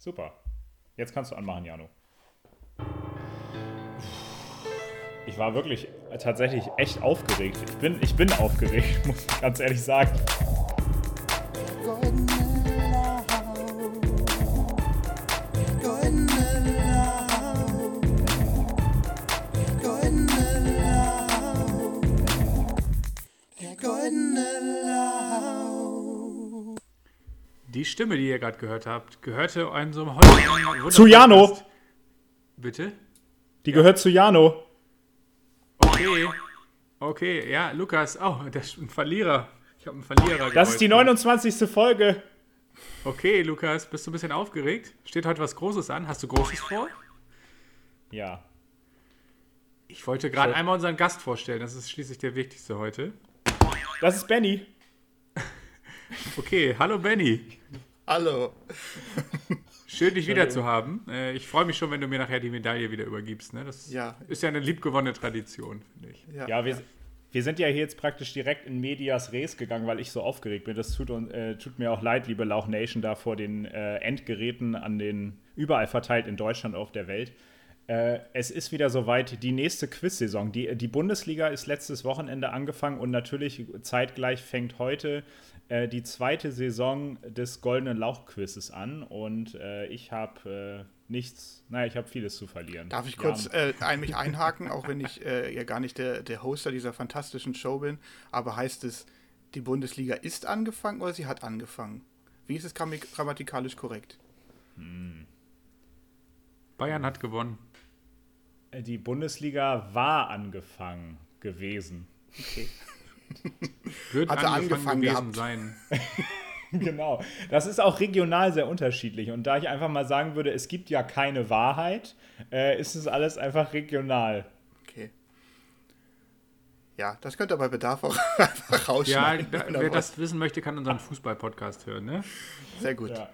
Super. Jetzt kannst du anmachen, Jano. Ich war wirklich tatsächlich echt aufgeregt. Ich bin, ich bin aufgeregt, muss ich ganz ehrlich sagen. Stimme, die ihr gerade gehört habt, gehörte unserem heutigen Zu Jano. Bitte? Die gehört zu Jano. Okay. Okay, ja, Lukas. Oh, das ist ein Verlierer. Ich habe einen Verlierer Das ist die geholfen. 29. Folge. Okay, Lukas, bist du ein bisschen aufgeregt? Steht heute was Großes an? Hast du Großes vor? Ja. Ich wollte gerade So. einmal unseren Gast vorstellen. Das ist schließlich der wichtigste heute. Das ist Benny. Okay, hallo Benny. Hallo. Schön, dich wieder zu haben. Äh, ich freue mich schon, wenn du mir nachher die Medaille wieder übergibst. Ne? Das Ja. ist ja eine liebgewonnene Tradition, finde ich. Ja, wir, wir sind ja hier jetzt praktisch direkt in Medias Res gegangen, weil ich so aufgeregt bin. Das tut, uns- äh, tut mir auch leid, liebe Lauch Nation, da vor den äh, Endgeräten an den überall verteilt in Deutschland und auf der Welt. Äh, es ist wieder soweit, die nächste Quiz-Saison. Die, die Bundesliga ist letztes Wochenende angefangen und natürlich zeitgleich fängt heute äh, die zweite Saison des Goldenen Lauch-Quizzes an. Und äh, ich habe äh, nichts, naja, ich habe vieles zu verlieren. Darf ich kurz äh, ein, mich einhaken, auch wenn ich äh, ja gar nicht der, der Hoster dieser fantastischen Show bin, aber heißt es, die Bundesliga ist angefangen oder sie hat angefangen? Wie ist es grammatikalisch korrekt? Bayern hat gewonnen. Die Bundesliga war angefangen gewesen. Okay. Wird Hat er angefangen gewesen gehabt. sein. Genau. Das ist auch regional sehr unterschiedlich. Und da ich einfach mal sagen würde, es gibt ja keine Wahrheit, äh, ist es alles einfach regional. Okay. Ja, das könnt ihr bei Bedarf auch einfach Ja, rausschneiden. da, ihr wer das wissen möchte, kann unseren Fußball-Podcast hören. Ne? Sehr gut. Ja.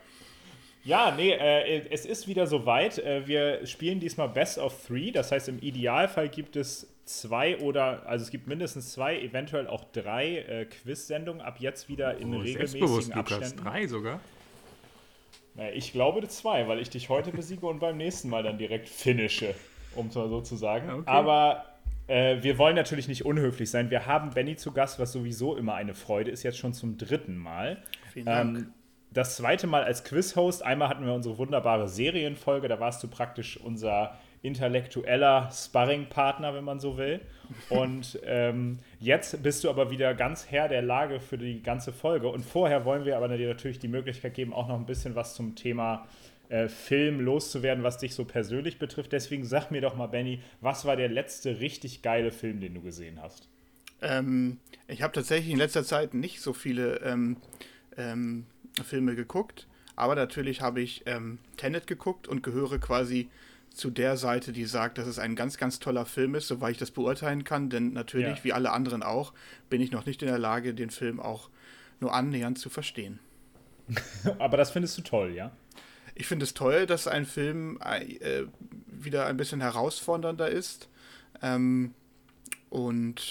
Ja, nee, äh, es ist wieder soweit. Äh, wir spielen diesmal Best of Three. Das heißt, im Idealfall gibt es zwei oder, also es gibt mindestens zwei, eventuell auch drei äh, Quiz-Sendungen ab jetzt wieder in Oh, regelmäßigen selbstbewusst, Lukas. Abständen. Drei sogar. Na, ich glaube zwei, weil ich dich heute besiege und beim nächsten Mal dann direkt finische, um es mal so zu sagen. Okay. Aber äh, wir wollen natürlich nicht unhöflich sein. Wir haben Benny zu Gast, was sowieso immer eine Freude ist, jetzt schon zum dritten Mal. Vielen Dank. Ähm, das zweite Mal als Quiz-Host. Einmal hatten wir unsere wunderbare Serienfolge, da warst du praktisch unser intellektueller Sparring-Partner, wenn man so will. Und ähm, jetzt bist du aber wieder ganz Herr der Lage für die ganze Folge. Und vorher wollen wir aber dir natürlich die Möglichkeit geben, auch noch ein bisschen was zum Thema äh, Film loszuwerden, was dich so persönlich betrifft. Deswegen sag mir doch mal, Benny, was war der letzte richtig geile Film, den du gesehen hast? Ähm, ich habe tatsächlich in letzter Zeit nicht so viele ähm, ähm, Filme geguckt, aber natürlich habe ich ähm, Tenet geguckt und gehöre quasi zu der Seite, die sagt, dass es ein ganz, ganz toller Film ist, soweit ich das beurteilen kann, denn natürlich, Ja. wie alle anderen auch, bin ich noch nicht in der Lage, den Film auch nur annähernd zu verstehen. Aber das findest du toll, ja? Ich finde es toll, dass ein Film äh, wieder ein bisschen herausfordernder ist. Ähm, und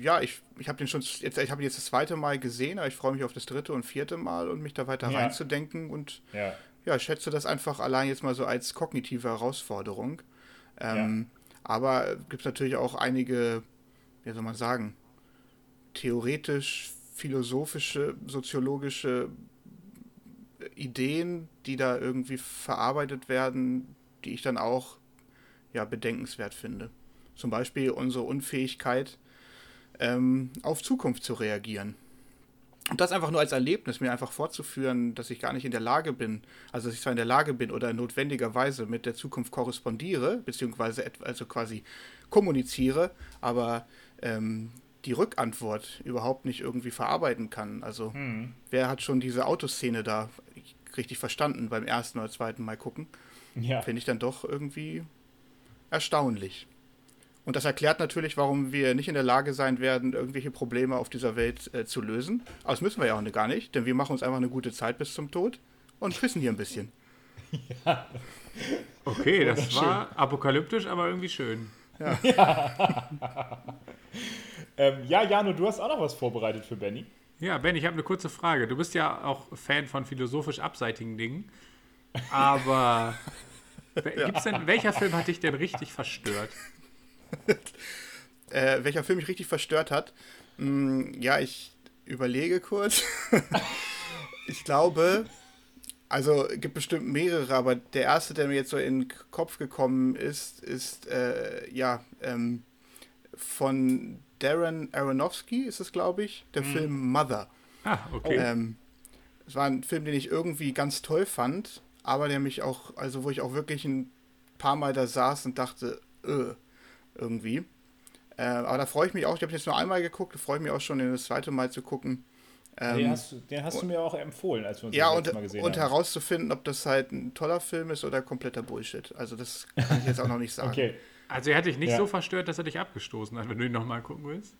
ja, ich, ich habe den schon jetzt, ich habe ihn jetzt das zweite Mal gesehen, aber ich freue mich auf das dritte und vierte Mal und mich da weiter Ja. reinzudenken. Und Ja. Ja, ich schätze das einfach allein jetzt mal so als kognitive Herausforderung. Ähm, Aber gibt es natürlich auch einige, wie soll man sagen, theoretisch, philosophische, soziologische Ideen, die da irgendwie verarbeitet werden, die ich dann auch ja, bedenkenswert finde. Zum Beispiel unsere Unfähigkeit, ähm, auf Zukunft zu reagieren. Und das einfach nur als Erlebnis, mir einfach vorzuführen, dass ich gar nicht in der Lage bin, also dass ich zwar in der Lage bin oder notwendigerweise mit der Zukunft korrespondiere, beziehungsweise also quasi kommuniziere, aber ähm, die Rückantwort überhaupt nicht irgendwie verarbeiten kann. Also wer hat schon diese Autoszene da richtig verstanden beim ersten oder zweiten Mal gucken? Ja. Finde ich dann doch irgendwie erstaunlich. Und das erklärt natürlich, warum wir nicht in der Lage sein werden, irgendwelche Probleme auf dieser Welt äh, zu lösen. Aber das müssen wir ja auch gar nicht, denn wir machen uns einfach eine gute Zeit bis zum Tod und küssen hier ein bisschen. Okay, das war apokalyptisch, aber irgendwie schön. Ähm, ja, Jano, du hast auch noch was vorbereitet für Benny. Ja, Ben, ich habe eine kurze Frage. Du bist ja auch Fan von philosophisch abseitigen Dingen. Aber gibt's denn, welcher Film hat dich denn richtig verstört? Äh, welcher Film mich richtig verstört hat? Hm, ja, ich überlege kurz. ich glaube, also gibt bestimmt mehrere, aber der erste, der mir jetzt so in den Kopf gekommen ist, ist äh, ja ähm, von Darren Aronofsky, ist es glaube ich, der Film Mother. Ah, okay. Ähm, es war ein Film, den ich irgendwie ganz toll fand, aber der mich auch, also wo ich auch wirklich ein paar Mal da saß und dachte, äh, irgendwie. Äh, aber da freue ich mich auch, ich habe jetzt nur einmal geguckt, da freue ich mich auch schon, den das zweite Mal zu gucken. Ähm, den, hast, du- den hast du mir auch empfohlen, als wir uns ja, das und, letzte Mal gesehen und haben. herauszufinden, ob das halt ein toller Film ist oder kompletter Bullshit. Also das kann ich jetzt auch noch nicht sagen. Okay, Also er hat dich nicht Ja. so verstört, dass er dich abgestoßen hat, wenn du ihn nochmal gucken willst?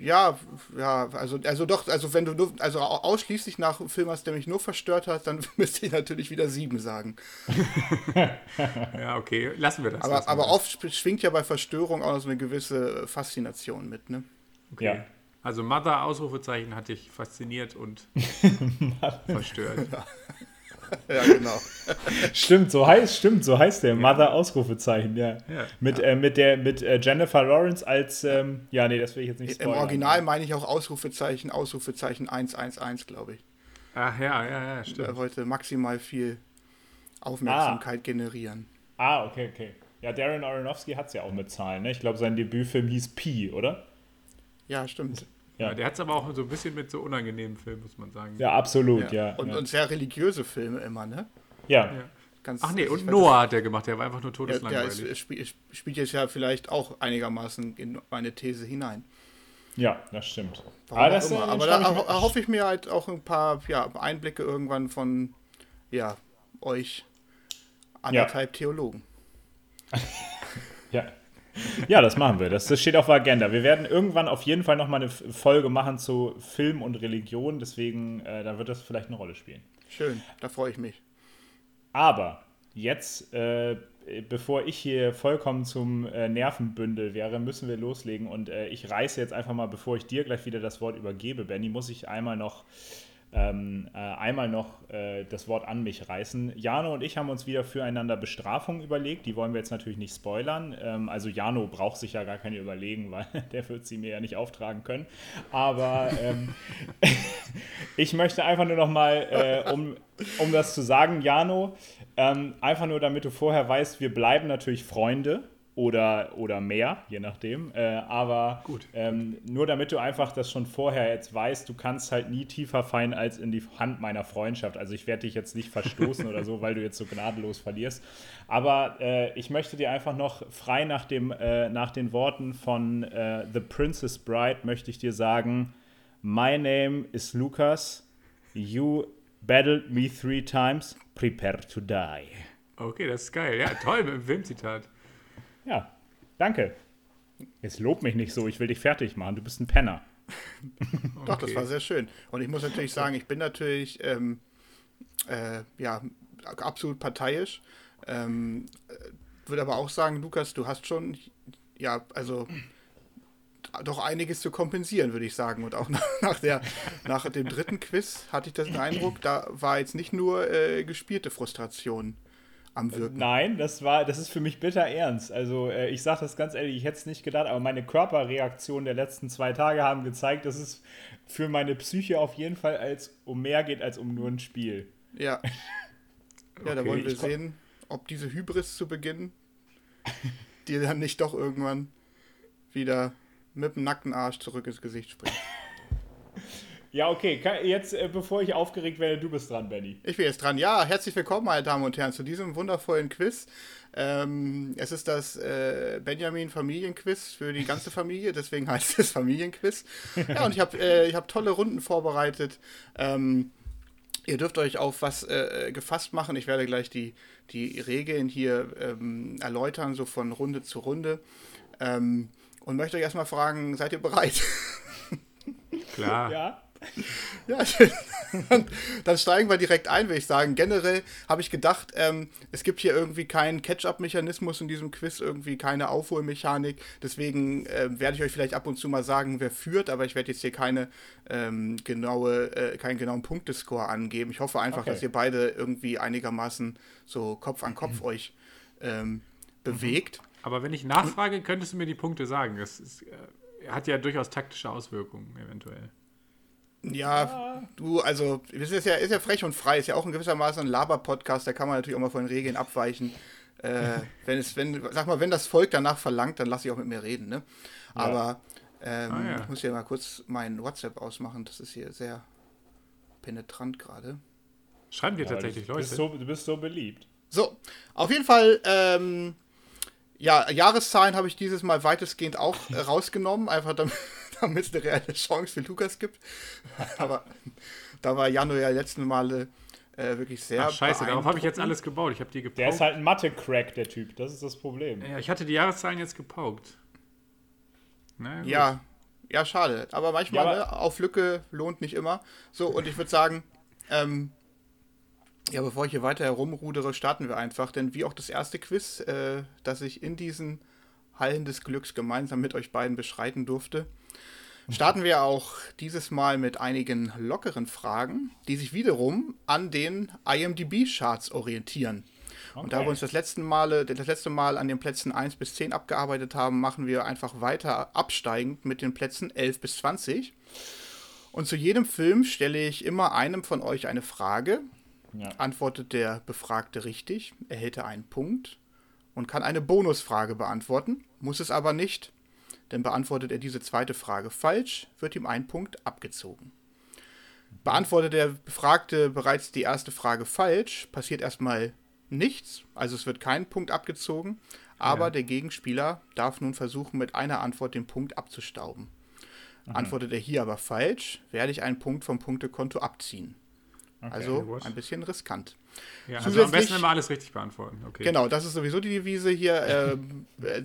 Ja, ja, also, also doch, also wenn du nur, also au- ausschließlich nach einem Film hast, der mich nur verstört hat, dann müsste ich natürlich wieder sieben sagen. Ja, okay, lassen wir das. Aber, lassen wir aber das. oft schwingt ja bei Verstörung auch noch so eine gewisse Faszination mit, ne? Okay. ja. Also Mother, Ausrufezeichen, hat dich fasziniert und verstört. Ja, genau. Stimmt, so heißt, stimmt, so heißt der. Mother Ausrufezeichen, ja. Ja. Mit, Äh, mit, der, mit äh, Jennifer Lawrence als, ähm, ja, nee, das will ich jetzt nicht Im spoilern. Original meine ich auch Ausrufezeichen, Ausrufezeichen 111, glaube ich. Ach ja, ja, ja, Er stimmt. wollte maximal viel Aufmerksamkeit generieren. Ah, okay, okay. Ja, Darren Aronofsky hat es ja auch mit Zahlen, ne? Ich glaube, sein Debütfilm hieß Pi, oder? Ja, stimmt. Ja. Ja, der hat es aber auch so ein bisschen mit so unangenehmen Filmen, muss man sagen. Ja, absolut, ja. Und, ja. und sehr religiöse Filme immer, ne? ja. Ja. Ganz, Ach nee, und Noah hat der gemacht, der war einfach nur Ja, der ist, todeslangweilig. spielt, spielt jetzt ja vielleicht auch einigermaßen in meine These hinein. Ja, das stimmt. Warum auch das, äh, Aber da erhoffe ich mir halt auch ein paar ja, Einblicke irgendwann von ja, euch anderthalb Theologen. Ja. ja, das machen wir. Das, das steht auf der Agenda. Wir werden irgendwann auf jeden Fall nochmal eine Folge machen zu Film und Religion. Deswegen, äh, da wird das vielleicht eine Rolle spielen. Schön, da freue ich mich. Aber jetzt, äh, bevor ich hier vollkommen zum äh, Nervenbündel wäre, müssen wir loslegen. Und äh, ich reiße jetzt einfach mal, bevor ich dir gleich wieder das Wort übergebe, Benny, muss ich einmal noch, ähm, äh, einmal noch äh, das Wort an mich reißen. Jano und ich haben uns wieder füreinander Bestrafungen überlegt. Die wollen wir jetzt natürlich nicht spoilern. Ähm, also Jano braucht sich ja gar keine überlegen, weil der wird sie mir ja nicht auftragen können. Aber ähm, ich möchte einfach nur noch mal, äh, um, um das zu sagen, Jano, ähm, einfach nur damit du vorher weißt, wir bleiben natürlich Freunde oder, oder mehr, je nachdem. Äh, aber Gut. Ähm, nur damit du einfach das schon vorher jetzt weißt, du kannst halt nie tiefer fallen als in die Hand meiner Freundschaft. Also ich werde dich jetzt nicht verstoßen oder so, weil du jetzt so gnadenlos verlierst. Aber äh, ich möchte dir einfach noch frei nach, dem, äh, nach den Worten von äh, The Princess Bride möchte ich dir sagen, My name is Lucas. You battled me three times. Prepare to die. Okay, das ist geil. Ja, toll mit dem Filmzitat. Ja, danke. Jetzt lob mich nicht so, ich will dich fertig machen. Du bist ein Penner. Doch, das war sehr schön. Und ich muss natürlich sagen, ich bin natürlich ähm, äh, ja, absolut parteiisch. Ähm, äh, würde aber auch sagen, Lukas, du hast schon, ja, also doch einiges zu kompensieren, würde ich sagen. Und auch nach, nach, der, nach dem dritten Quiz hatte ich das den Eindruck, da war jetzt nicht nur äh, gespielte Frustration am Wirken. Nein, das war, das ist für mich bitter ernst. Also äh, ich sage das ganz ehrlich, ich hätte es nicht gedacht, aber meine Körperreaktionen der letzten zwei Tage haben gezeigt, dass es für meine Psyche auf jeden Fall als um mehr geht als um nur ein Spiel. Ja. Ja, da Okay, wollen wir sehen, ob diese Hybris zu Beginn dir dann nicht doch irgendwann wieder mit dem nackten Arsch zurück ins Gesicht springt. Ja, okay, jetzt äh, bevor ich aufgeregt werde, du bist dran, Benny. Ich bin jetzt dran. Ja, herzlich willkommen, meine Damen und Herren, zu diesem wundervollen Quiz. Ähm, es ist das äh, Benjamin Familienquiz für die ganze Familie, deswegen heißt es Familienquiz. Ja, und ich habe äh, ich hab tolle Runden vorbereitet. Ähm, ihr dürft euch auf was äh, gefasst machen. Ich werde gleich die, die Regeln hier ähm, erläutern, so von Runde zu Runde. Ähm, und möchte euch erstmal fragen, seid ihr bereit? Klar. Ja, Ja, dann steigen wir direkt ein, würde ich sagen. Generell habe ich gedacht, ähm, es gibt hier irgendwie keinen Catch-up-Mechanismus in diesem Quiz, irgendwie keine Aufholmechanik. Deswegen äh, werde ich euch vielleicht ab und zu mal sagen, wer führt, aber ich werde jetzt hier keine ähm, genaue, äh, keinen genauen Punktescore angeben. Ich hoffe einfach, okay. dass ihr beide irgendwie einigermaßen so Kopf an Kopf mhm. euch ähm, bewegt. Aber wenn ich nachfrage, könntest du mir die Punkte sagen. Das ist, äh, hat ja durchaus taktische Auswirkungen eventuell. Ja, du, also, es ist ja, ist ja frech und frei, ist ja auch in gewissermaßen ein Laber-Podcast, da kann man natürlich auch mal von den Regeln abweichen. Äh, wenn es, wenn, sag mal, wenn das Volk danach verlangt, dann lass ich auch mit mir reden, ne? Ja. Aber ähm, ah, ja. ich muss hier mal kurz mein WhatsApp ausmachen, das ist hier sehr penetrant gerade. Schreiben dir ja, tatsächlich du, Leute. Bist so, du bist so beliebt. So, auf jeden Fall, ähm, ja, Jahreszahlen habe ich dieses Mal weitestgehend auch äh, rausgenommen, einfach damit, damit es eine reelle Chance für Lukas gibt. Aber da war Januar ja letzten Male äh, wirklich sehr. Ach, scheiße, darauf habe ich jetzt alles gebaut. Ich habe die gepaukt. Der ist halt ein Mathe-Crack, der Typ. Das ist das Problem. Ja, ich hatte die Jahreszahlen jetzt gepaukt. Na, ja, ja, schade. Aber manchmal ja, aber ne, auf Lücke lohnt nicht immer. So, und ich würde sagen, ähm, ja, bevor ich hier weiter herumrudere, starten wir einfach. Denn wie auch das erste Quiz, äh, das ich in diesen Hallen des Glücks gemeinsam mit euch beiden beschreiten durfte, starten wir auch dieses Mal mit einigen lockeren Fragen, die sich wiederum an den IMDb-Charts orientieren. Okay. Und da wir uns das letzte, Mal, das letzte Mal an den Plätzen 1 bis 10 abgearbeitet haben, machen wir einfach weiter absteigend mit den Plätzen 11 bis 20. Und zu jedem Film stelle ich immer einem von euch eine Frage. Ja. Antwortet der Befragte richtig, erhält er einen Punkt und kann eine Bonusfrage beantworten, muss es aber nicht, denn beantwortet er diese zweite Frage falsch, wird ihm ein Punkt abgezogen. Beantwortet der Befragte bereits die erste Frage falsch, passiert erstmal nichts, also es wird kein Punkt abgezogen, aber ja. der Gegenspieler darf nun versuchen, mit einer Antwort den Punkt abzustauben. Mhm. Antwortet er hier aber falsch, werde ich einen Punkt vom Punktekonto abziehen. Okay, also ein bisschen riskant. Ja, also am besten immer alles richtig beantworten. Okay. Genau, das ist sowieso die Devise hier. Ähm, äh,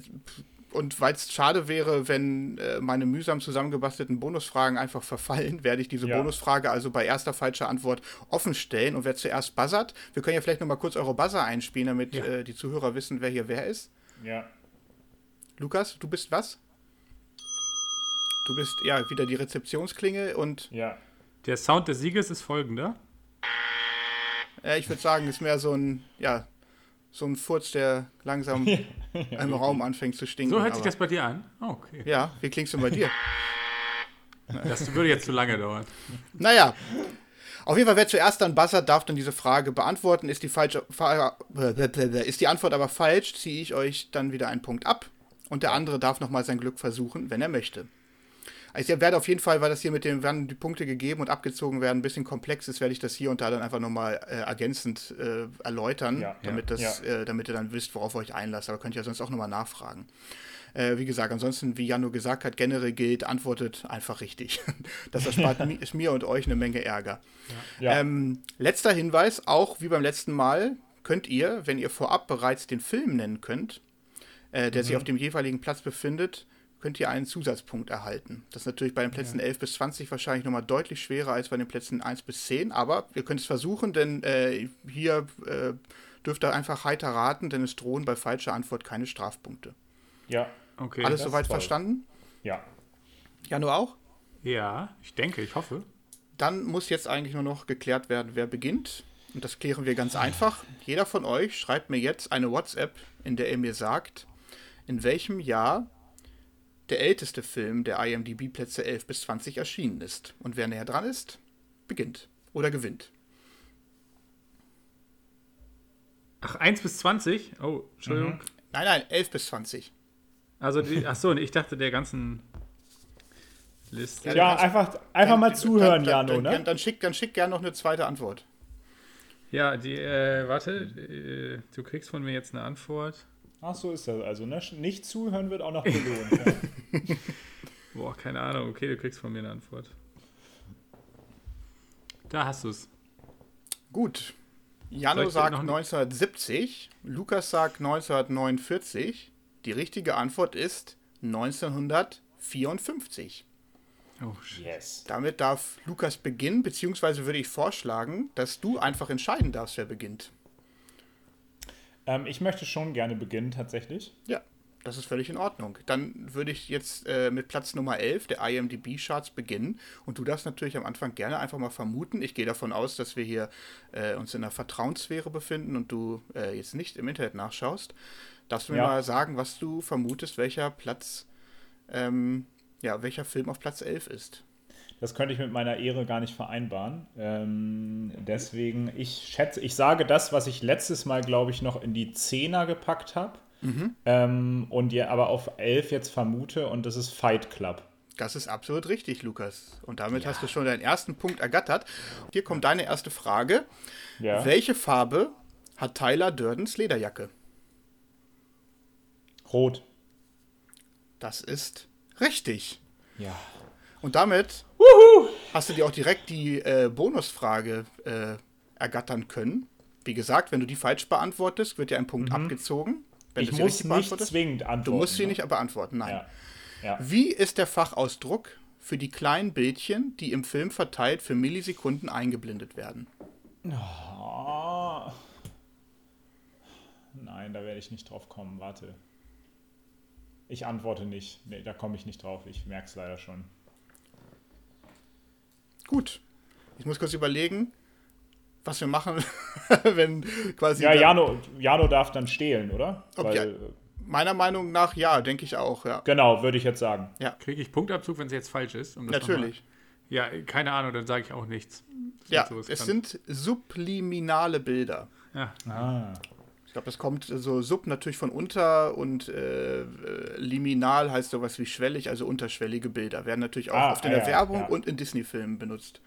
und weil es schade wäre, wenn äh, meine mühsam zusammengebastelten Bonusfragen einfach verfallen, werde ich diese ja. Bonusfrage also bei erster falscher Antwort offen stellen. Und wer zuerst buzzert, wir können ja vielleicht nochmal kurz eure Buzzer einspielen, damit ja. äh, die Zuhörer wissen, wer hier wer ist. Ja. Lukas, du bist was? Du bist ja wieder die Rezeptionsklinge und. Ja. Der Sound des Sieges ist folgender. Äh, ich würde sagen, ist mehr so ein, ja, so ein Furz, der langsam ja, im Raum anfängt zu stinken. So hört sich das bei dir an? Oh, okay. Ja, wie klingst du bei dir? Das würde jetzt zu lange dauern. Naja, auf jeden Fall, wer zuerst dann buzzert, darf dann diese Frage beantworten. Ist die, falsche, ist die Antwort aber falsch, ziehe ich euch dann wieder einen Punkt ab. Und der andere darf nochmal sein Glück versuchen, wenn er möchte. Ich werde auf jeden Fall, weil das hier mit dem, werden die Punkte gegeben und abgezogen werden, ein bisschen komplex ist, werde ich das hier und da dann einfach nochmal äh, ergänzend äh, erläutern, ja, damit, das, ja. äh, damit ihr dann wisst, worauf ihr euch einlasst. Aber könnt ihr ja sonst auch nochmal nachfragen. Äh, wie gesagt, ansonsten, wie Jano gesagt hat, generell gilt, antwortet einfach richtig. das erspart ist mir und euch eine Menge Ärger. Ja. Ähm, letzter Hinweis, auch wie beim letzten Mal, könnt ihr, wenn ihr vorab bereits den Film nennen könnt, äh, der mhm. sich auf dem jeweiligen Platz befindet, könnt ihr einen Zusatzpunkt erhalten. Das ist natürlich bei den Plätzen ja. 11 bis 20 wahrscheinlich nochmal deutlich schwerer als bei den Plätzen 1 bis 10, aber ihr könnt es versuchen, denn äh, hier äh, dürft ihr einfach heiter raten, denn es drohen bei falscher Antwort keine Strafpunkte. Ja, okay. Alles soweit verstanden? Ja. Ja, nur auch? Ja, ich denke, ich hoffe. Dann muss jetzt eigentlich nur noch geklärt werden, wer beginnt. Und das klären wir ganz einfach. Jeder von euch schreibt mir jetzt eine WhatsApp, in der er mir sagt, in welchem Jahr der älteste Film der IMDb-Plätze 11 bis 20 erschienen ist. Und wer näher dran ist, beginnt oder gewinnt. Ach, 1 bis 20? Oh, Entschuldigung. Mhm. Nein, nein, 11 bis 20. Also, die, ach so, ich dachte der ganzen Liste. Ja, ja einfach, einfach mal zuhören, dann, Jano, ne? Dann schick, dann schick gerne noch eine zweite Antwort. Ja, die, äh, warte, äh, du kriegst von mir jetzt eine Antwort. Ach, so ist das also. Ne? Nicht zuhören wird auch noch belohnt. ja. Boah, keine Ahnung. Okay, du kriegst von mir eine Antwort. Da hast du es. Gut. Jano sagt 1970, Lukas sagt 1949. Die richtige Antwort ist 1954. Oh, shit. Yes. Damit darf Lukas beginnen, beziehungsweise würde ich vorschlagen, dass du einfach entscheiden darfst, wer beginnt. Ähm, ich möchte schon gerne beginnen, tatsächlich. Ja, das ist völlig in Ordnung. Dann würde ich jetzt äh, mit Platz Nummer 11 der IMDb-Charts beginnen. Und du darfst natürlich am Anfang gerne einfach mal vermuten. Ich gehe davon aus, dass wir hier äh, uns in einer Vertrauenssphäre befinden und du äh, jetzt nicht im Internet nachschaust. Darfst du mir Ja. mal sagen, was du vermutest, welcher Platz, ähm, ja, welcher Film auf Platz 11 ist? Das könnte ich mit meiner Ehre gar nicht vereinbaren. Ähm, deswegen, ich schätze, ich sage das, was ich letztes Mal, glaube ich, noch in die Zehner gepackt habe. Ähm, und ihr aber auf 11 jetzt vermute, und das ist Fight Club. Das ist absolut richtig, Lukas. Und damit hast du schon deinen ersten Punkt ergattert. Hier kommt deine erste Frage. Ja. Welche Farbe hat Tyler Durdens Lederjacke? Rot. Das ist richtig. Ja. Und damit hast du dir auch direkt die äh, Bonusfrage äh, ergattern können. Wie gesagt, wenn du die falsch beantwortest, wird dir ein Punkt abgezogen. Wenn Mhm. Ich du sie muss nicht beantwortest, zwingend antworten. Du musst sie ne? nicht beantworten, nein. Ja. Ja. Wie ist der Fachausdruck für die kleinen Bildchen, die im Film verteilt für Millisekunden eingeblendet werden? Oh. Nein, da werde ich nicht drauf kommen. Warte. Ich antworte nicht. Nee, da komme ich nicht drauf. Ich merke es leider schon. Gut. Ich muss kurz überlegen, was wir machen, wenn quasi. Ja, Jano, Jano darf dann stehlen, oder? Weil, ja- äh, Meiner Meinung nach ja, denke ich auch, ja. Genau, würde ich jetzt sagen. Kriege ich Punktabzug, wenn es jetzt falsch ist? Um das Natürlich. Ja, keine Ahnung, dann sage ich auch nichts. Ja, es sind subliminale Bilder. Ja, Ah. Ich glaube, das kommt so sub natürlich von unter und äh, äh, liminal heißt sowas wie schwellig, also unterschwellige Bilder. Werden natürlich auch Ah, oft in der ja, Werbung ja. und in Disney-Filmen benutzt.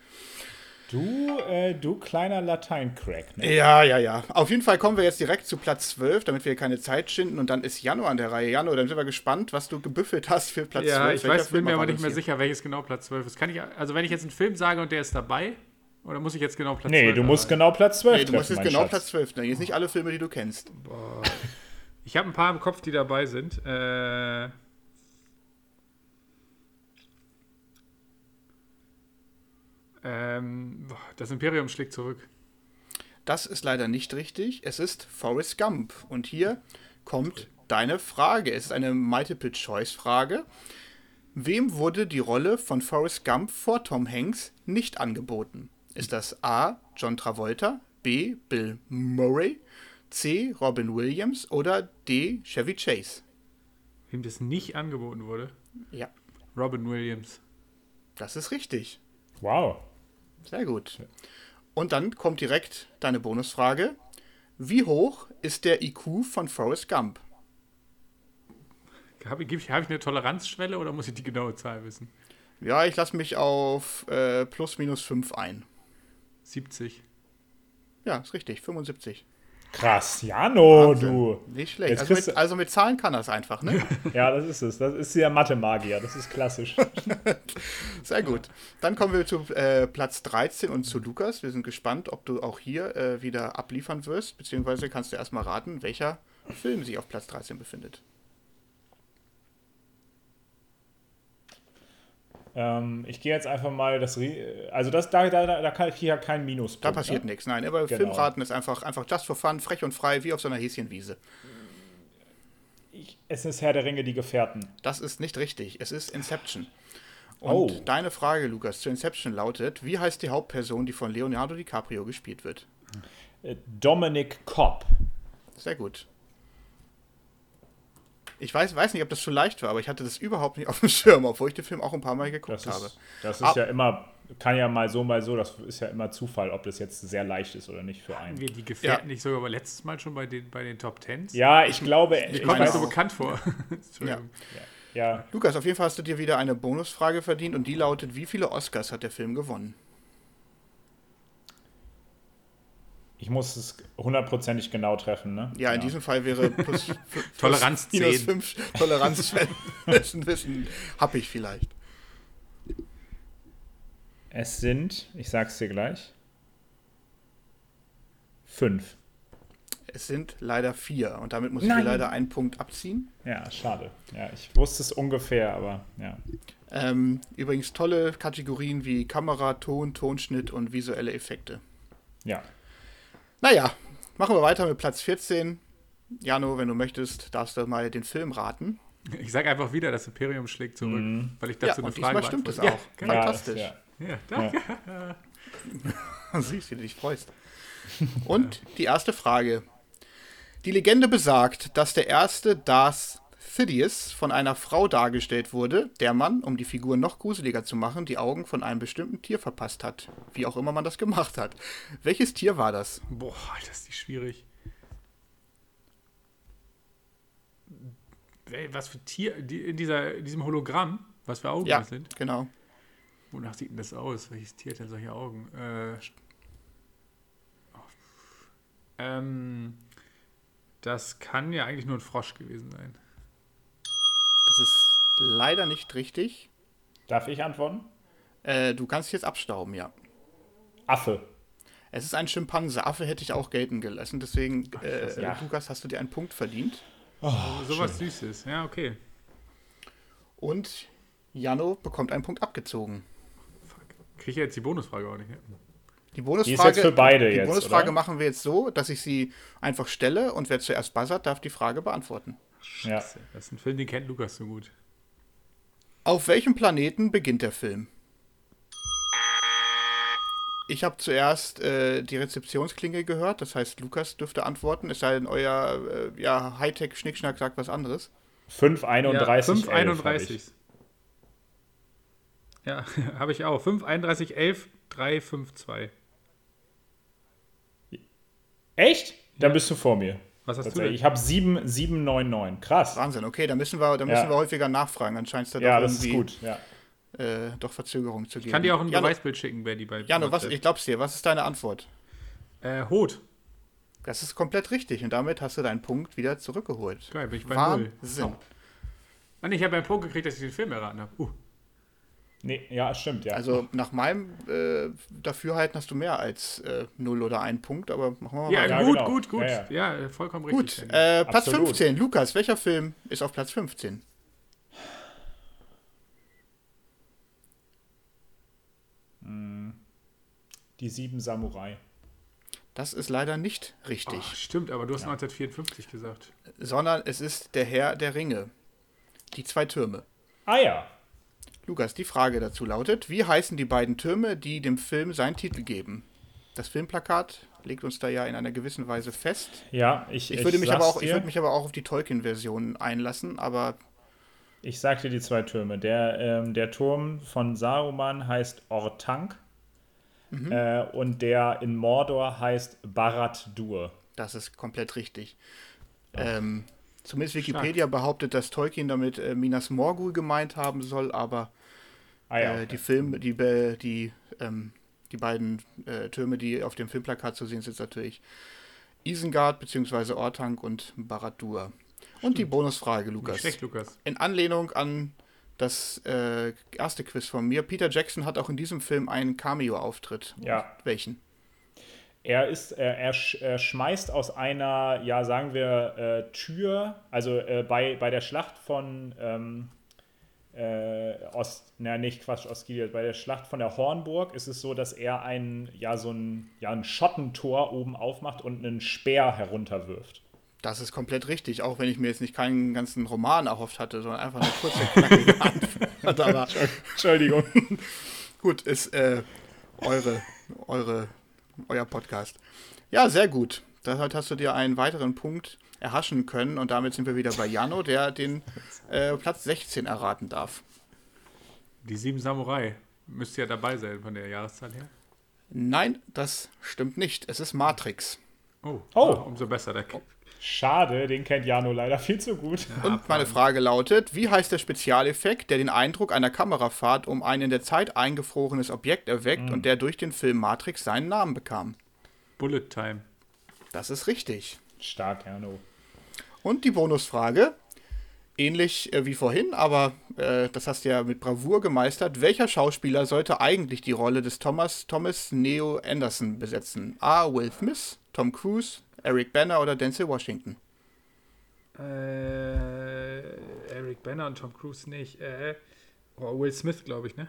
Du, äh, du kleiner Latein-Crack, ne? Ja, ja, ja. Auf jeden Fall kommen wir jetzt direkt zu Platz 12, damit wir keine Zeit schinden. Und dann ist Januar an der Reihe. Januar, dann sind wir gespannt, was du gebüffelt hast für Platz 12. ja ich Welcher weiß, bin mir aber nicht mehr hier? sicher, welches genau Platz 12 ist. Kann ich, also wenn ich jetzt einen Film sage und der ist dabei, oder muss ich jetzt genau Platz Nee, 12 du musst erreichen? genau Platz 12 Nee, du musst treffen, jetzt mein genau Schatz. Platz 12 nennen. Jetzt nicht alle Filme, die du kennst. Ich habe ein paar im Kopf, die dabei sind. Äh, ähm, boah, das Imperium schlägt zurück. Das ist leider nicht richtig. Es ist Forrest Gump. Und hier kommt deine Frage. Es ist eine Multiple-Choice-Frage. Wem wurde die Rolle von Forrest Gump vor Tom Hanks nicht angeboten? Ist das A. John Travolta, B. Bill Murray, C. Robin Williams oder D. Chevy Chase? Wem das nicht angeboten wurde? Ja, Robin Williams. das ist richtig. Wow. Sehr gut. Und dann kommt direkt deine Bonusfrage. Wie hoch ist der IQ von Forrest Gump? Habe ich, hab ich eine Toleranzschwelle oder muss ich die genaue Zahl wissen? Ja, ich lasse mich auf äh, plus minus 5 ein. 70. Ja, ist richtig, 75. Krass, Jano, Wahnsinn. du. Nicht schlecht. Also mit, also mit Zahlen kann das einfach, ne? Ja, das ist es. Das ist ja Mathe-Magier. Das ist klassisch. Sehr gut. Dann kommen wir zu äh, Platz 13 und zu Lukas. Wir sind gespannt, ob du auch hier äh, wieder abliefern wirst, beziehungsweise kannst du erstmal raten, welcher Film sich auf Platz 13 befindet. Ähm, ich gehe jetzt einfach mal das. Also, das, da, da, da kann ich hier keinen Minuspunkt. Da passiert ne? nichts. Nein, aber Genau. Filmraten ist einfach, einfach just for fun, frech und frei, wie auf so einer Häschenwiese. Ich, es ist Herr der Ringe, die Gefährten. Das ist nicht richtig. Es ist Inception. Und Oh. deine Frage, Lukas, zu Inception lautet: Wie heißt die Hauptperson, die von Leonardo DiCaprio gespielt wird? Äh, Dominic Cobb. Sehr gut. Ich weiß, weiß nicht, ob das zu leicht war, aber ich hatte das überhaupt nicht auf dem Schirm, obwohl ich den Film auch ein paar Mal geguckt Das habe. ist, das Ab- ist ja immer, kann ja mal so, mal so, das ist ja immer Zufall, ob das jetzt sehr leicht ist oder nicht für Hatten einen. wir die Gefährten nicht sogar aber letztes Mal schon bei den, bei den Top Tens? Ja, ich glaube, Mir ich kommt das weiß, so bekannt vor. Entschuldigung. ja, Lukas, auf jeden Fall hast du dir wieder eine Bonusfrage verdient und die lautet: Wie viele Oscars hat der Film gewonnen? Ich muss es hundertprozentig genau treffen, ne? Ja, in diesem Fall wäre plus, plus Toleranz minus 10. 5 Toleranzschwellen ein bisschen happig vielleicht. Es sind, ich sag's dir gleich, fünf. Es sind leider vier und damit muss ich dir Nein. leider einen Punkt abziehen. Ja, schade. Ja, ich wusste es ungefähr, aber ja. Ähm, übrigens tolle Kategorien wie Kamera, Ton, Tonschnitt und visuelle Effekte. Ja. Naja, machen wir weiter mit Platz 14. Jano, wenn du möchtest, darfst du mal den Film raten. Ich sage einfach wieder, das Imperium schlägt zurück, weil ich Ja, dazu und eine Frage diesmal stimmt es auch. Ja, genau. Fantastisch. Ja, Ja, danke. Siehst, wie du dich freust. Und die erste Frage. Die Legende besagt, dass der erste Darth Sidious von einer Frau dargestellt wurde, der man, um die Figur noch gruseliger zu machen, die Augen von einem bestimmten Tier verpasst hat. Wie auch immer man das gemacht hat. Welches Tier war das? Boah, das ist schwierig. Was für Tier, in dieser, in diesem Hologramm, was für Augen Ja, das sind. genau. Wonach sieht denn das aus? Welches Tier hat denn solche Augen? Äh, oh, ähm, das kann ja eigentlich nur ein Frosch gewesen sein. Das ist leider nicht richtig. Darf ich antworten? Äh, du kannst jetzt abstauben, ja. Affe. Es ist ein Schimpanse. Affe hätte ich auch gelten gelassen. Deswegen, äh, ja. Lukas, hast du dir einen Punkt verdient. Oh, Sowas Süßes. Ja, okay. Und Jano bekommt einen Punkt abgezogen. Kriege ich jetzt die Bonusfrage auch nicht. Ne? Die Bonusfrage, Die ist jetzt für beide die jetzt, Bonusfrage oder? machen wir jetzt so, dass ich sie einfach stelle und wer zuerst buzzert, darf die Frage beantworten. Ja. Das ist ein Film, den kennt Lukas so gut. Auf welchem Planeten beginnt der Film? Ich habe zuerst äh, die Rezeptionsklinge gehört, das heißt, Lukas dürfte antworten, es sei denn, euer äh, ja, Hightech-Schnickschnack sagt was anderes. 531. Ja, 531. Ja, habe ich auch. 531 11 352. Echt? Dann bist du vor mir. Was hast du denn? Ich habe 799. Krass. Wahnsinn, okay, da müssen wir, da müssen Ja. wir häufiger nachfragen, dann scheint es da Ja, doch das ist irgendwie gut. Ja. Äh, doch Verzögerung zu geben. Ich kann dir auch ein Jano, Beweisbild schicken, Betty, bei Jano, was, ich glaub's dir, was ist deine Antwort? Äh, Hot. Das ist komplett richtig und damit hast du deinen Punkt wieder zurückgeholt. Geil, bin ich bei Null. Wahnsinn. Oh. Mann, ich habe einen Punkt gekriegt, dass ich den Film erraten habe. Uh. Nee, ja, stimmt, ja. Also nach meinem äh, Dafürhalten hast du mehr als äh, 0 oder 1 Punkt, aber machen wir mal Ja, weiter. Ja, gut, genau. gut, gut. Ja, Ja, ja. äh, vollkommen Gut, richtig. äh, Platz Absolut. 15. Lukas, welcher Film ist auf Platz 15? Die sieben Samurai. Das ist leider nicht richtig, Ach, stimmt, aber du hast 1954 gesagt. sondern es ist Der Herr der Ringe. Die zwei Türme. Ah ja. Lukas, die Frage dazu lautet, wie heißen die beiden Türme, die dem Film seinen Titel geben? Das Filmplakat legt uns da ja in einer gewissen Weise fest. Ja, ich, Ich würde mich aber auch, ich würde mich aber auch auf die Tolkien-Version einlassen, aber Ich sag dir die zwei Türme. Der, ähm, der Turm von Saruman heißt Ortank Mhm. äh, und der in Mordor heißt Barad-dur. das ist komplett richtig. Ähm, zumindest Wikipedia behauptet, dass Tolkien damit äh, Minas Morgul gemeint haben soll, aber Ah ja, äh, okay. die Filme, die, die, ähm, die beiden äh, Türme, die auf dem Filmplakat zu sehen sind, sind natürlich Isengard bzw. Ortank und Barad-dur. Und die Bonusfrage, Lukas. schlecht, Lukas. In Anlehnung an das äh, erste Quiz von mir, Peter Jackson hat auch in diesem Film einen Cameo-Auftritt. Ja. Welchen? Er ist, er, er, sch, er schmeißt aus einer, ja, sagen wir, äh, Tür, also äh, bei, bei der Schlacht von ähm, äh, Ost, na nicht Quatsch, Ostgilead, bei der Schlacht von der Hornburg ist es so, dass er ein, ja, so ein, ja, ein Schottentor oben aufmacht und einen Speer herunterwirft. Das ist komplett richtig, auch wenn ich mir jetzt nicht keinen ganzen Roman erhofft hatte, sondern einfach eine kurze, knackige Antwort. Aber Entschuldigung. gut, ist äh, eure, eure, euer Podcast. Ja, sehr gut. Damit hast du dir einen weiteren Punkt erhaschen können und damit sind wir wieder bei Jano, der den äh, Platz 16 erraten darf. Die sieben Samurai. Müsste ja dabei sein von der Jahreszahl her. Nein, das stimmt nicht. Es ist Matrix. Oh, Oh. umso besser. Da, Schade, den kennt Jano leider viel zu gut. Und meine Frage lautet, wie heißt der Spezialeffekt, der den Eindruck einer Kamerafahrt um ein in der Zeit eingefrorenes Objekt erweckt und der durch den Film Matrix seinen Namen bekam? Bullet Time. Das ist richtig. Stark, Jano. Und die Bonusfrage, ähnlich äh, wie vorhin, aber äh, das hast du ja mit Bravour gemeistert. Welcher Schauspieler sollte eigentlich die Rolle des Thomas Thomas Neo Anderson besetzen? A. Will Smith, Tom Cruise, Eric Banner oder Denzel Washington? Äh, Eric Banner und Tom Cruise nicht. Äh, oh, Will Smith, glaube ich, ne?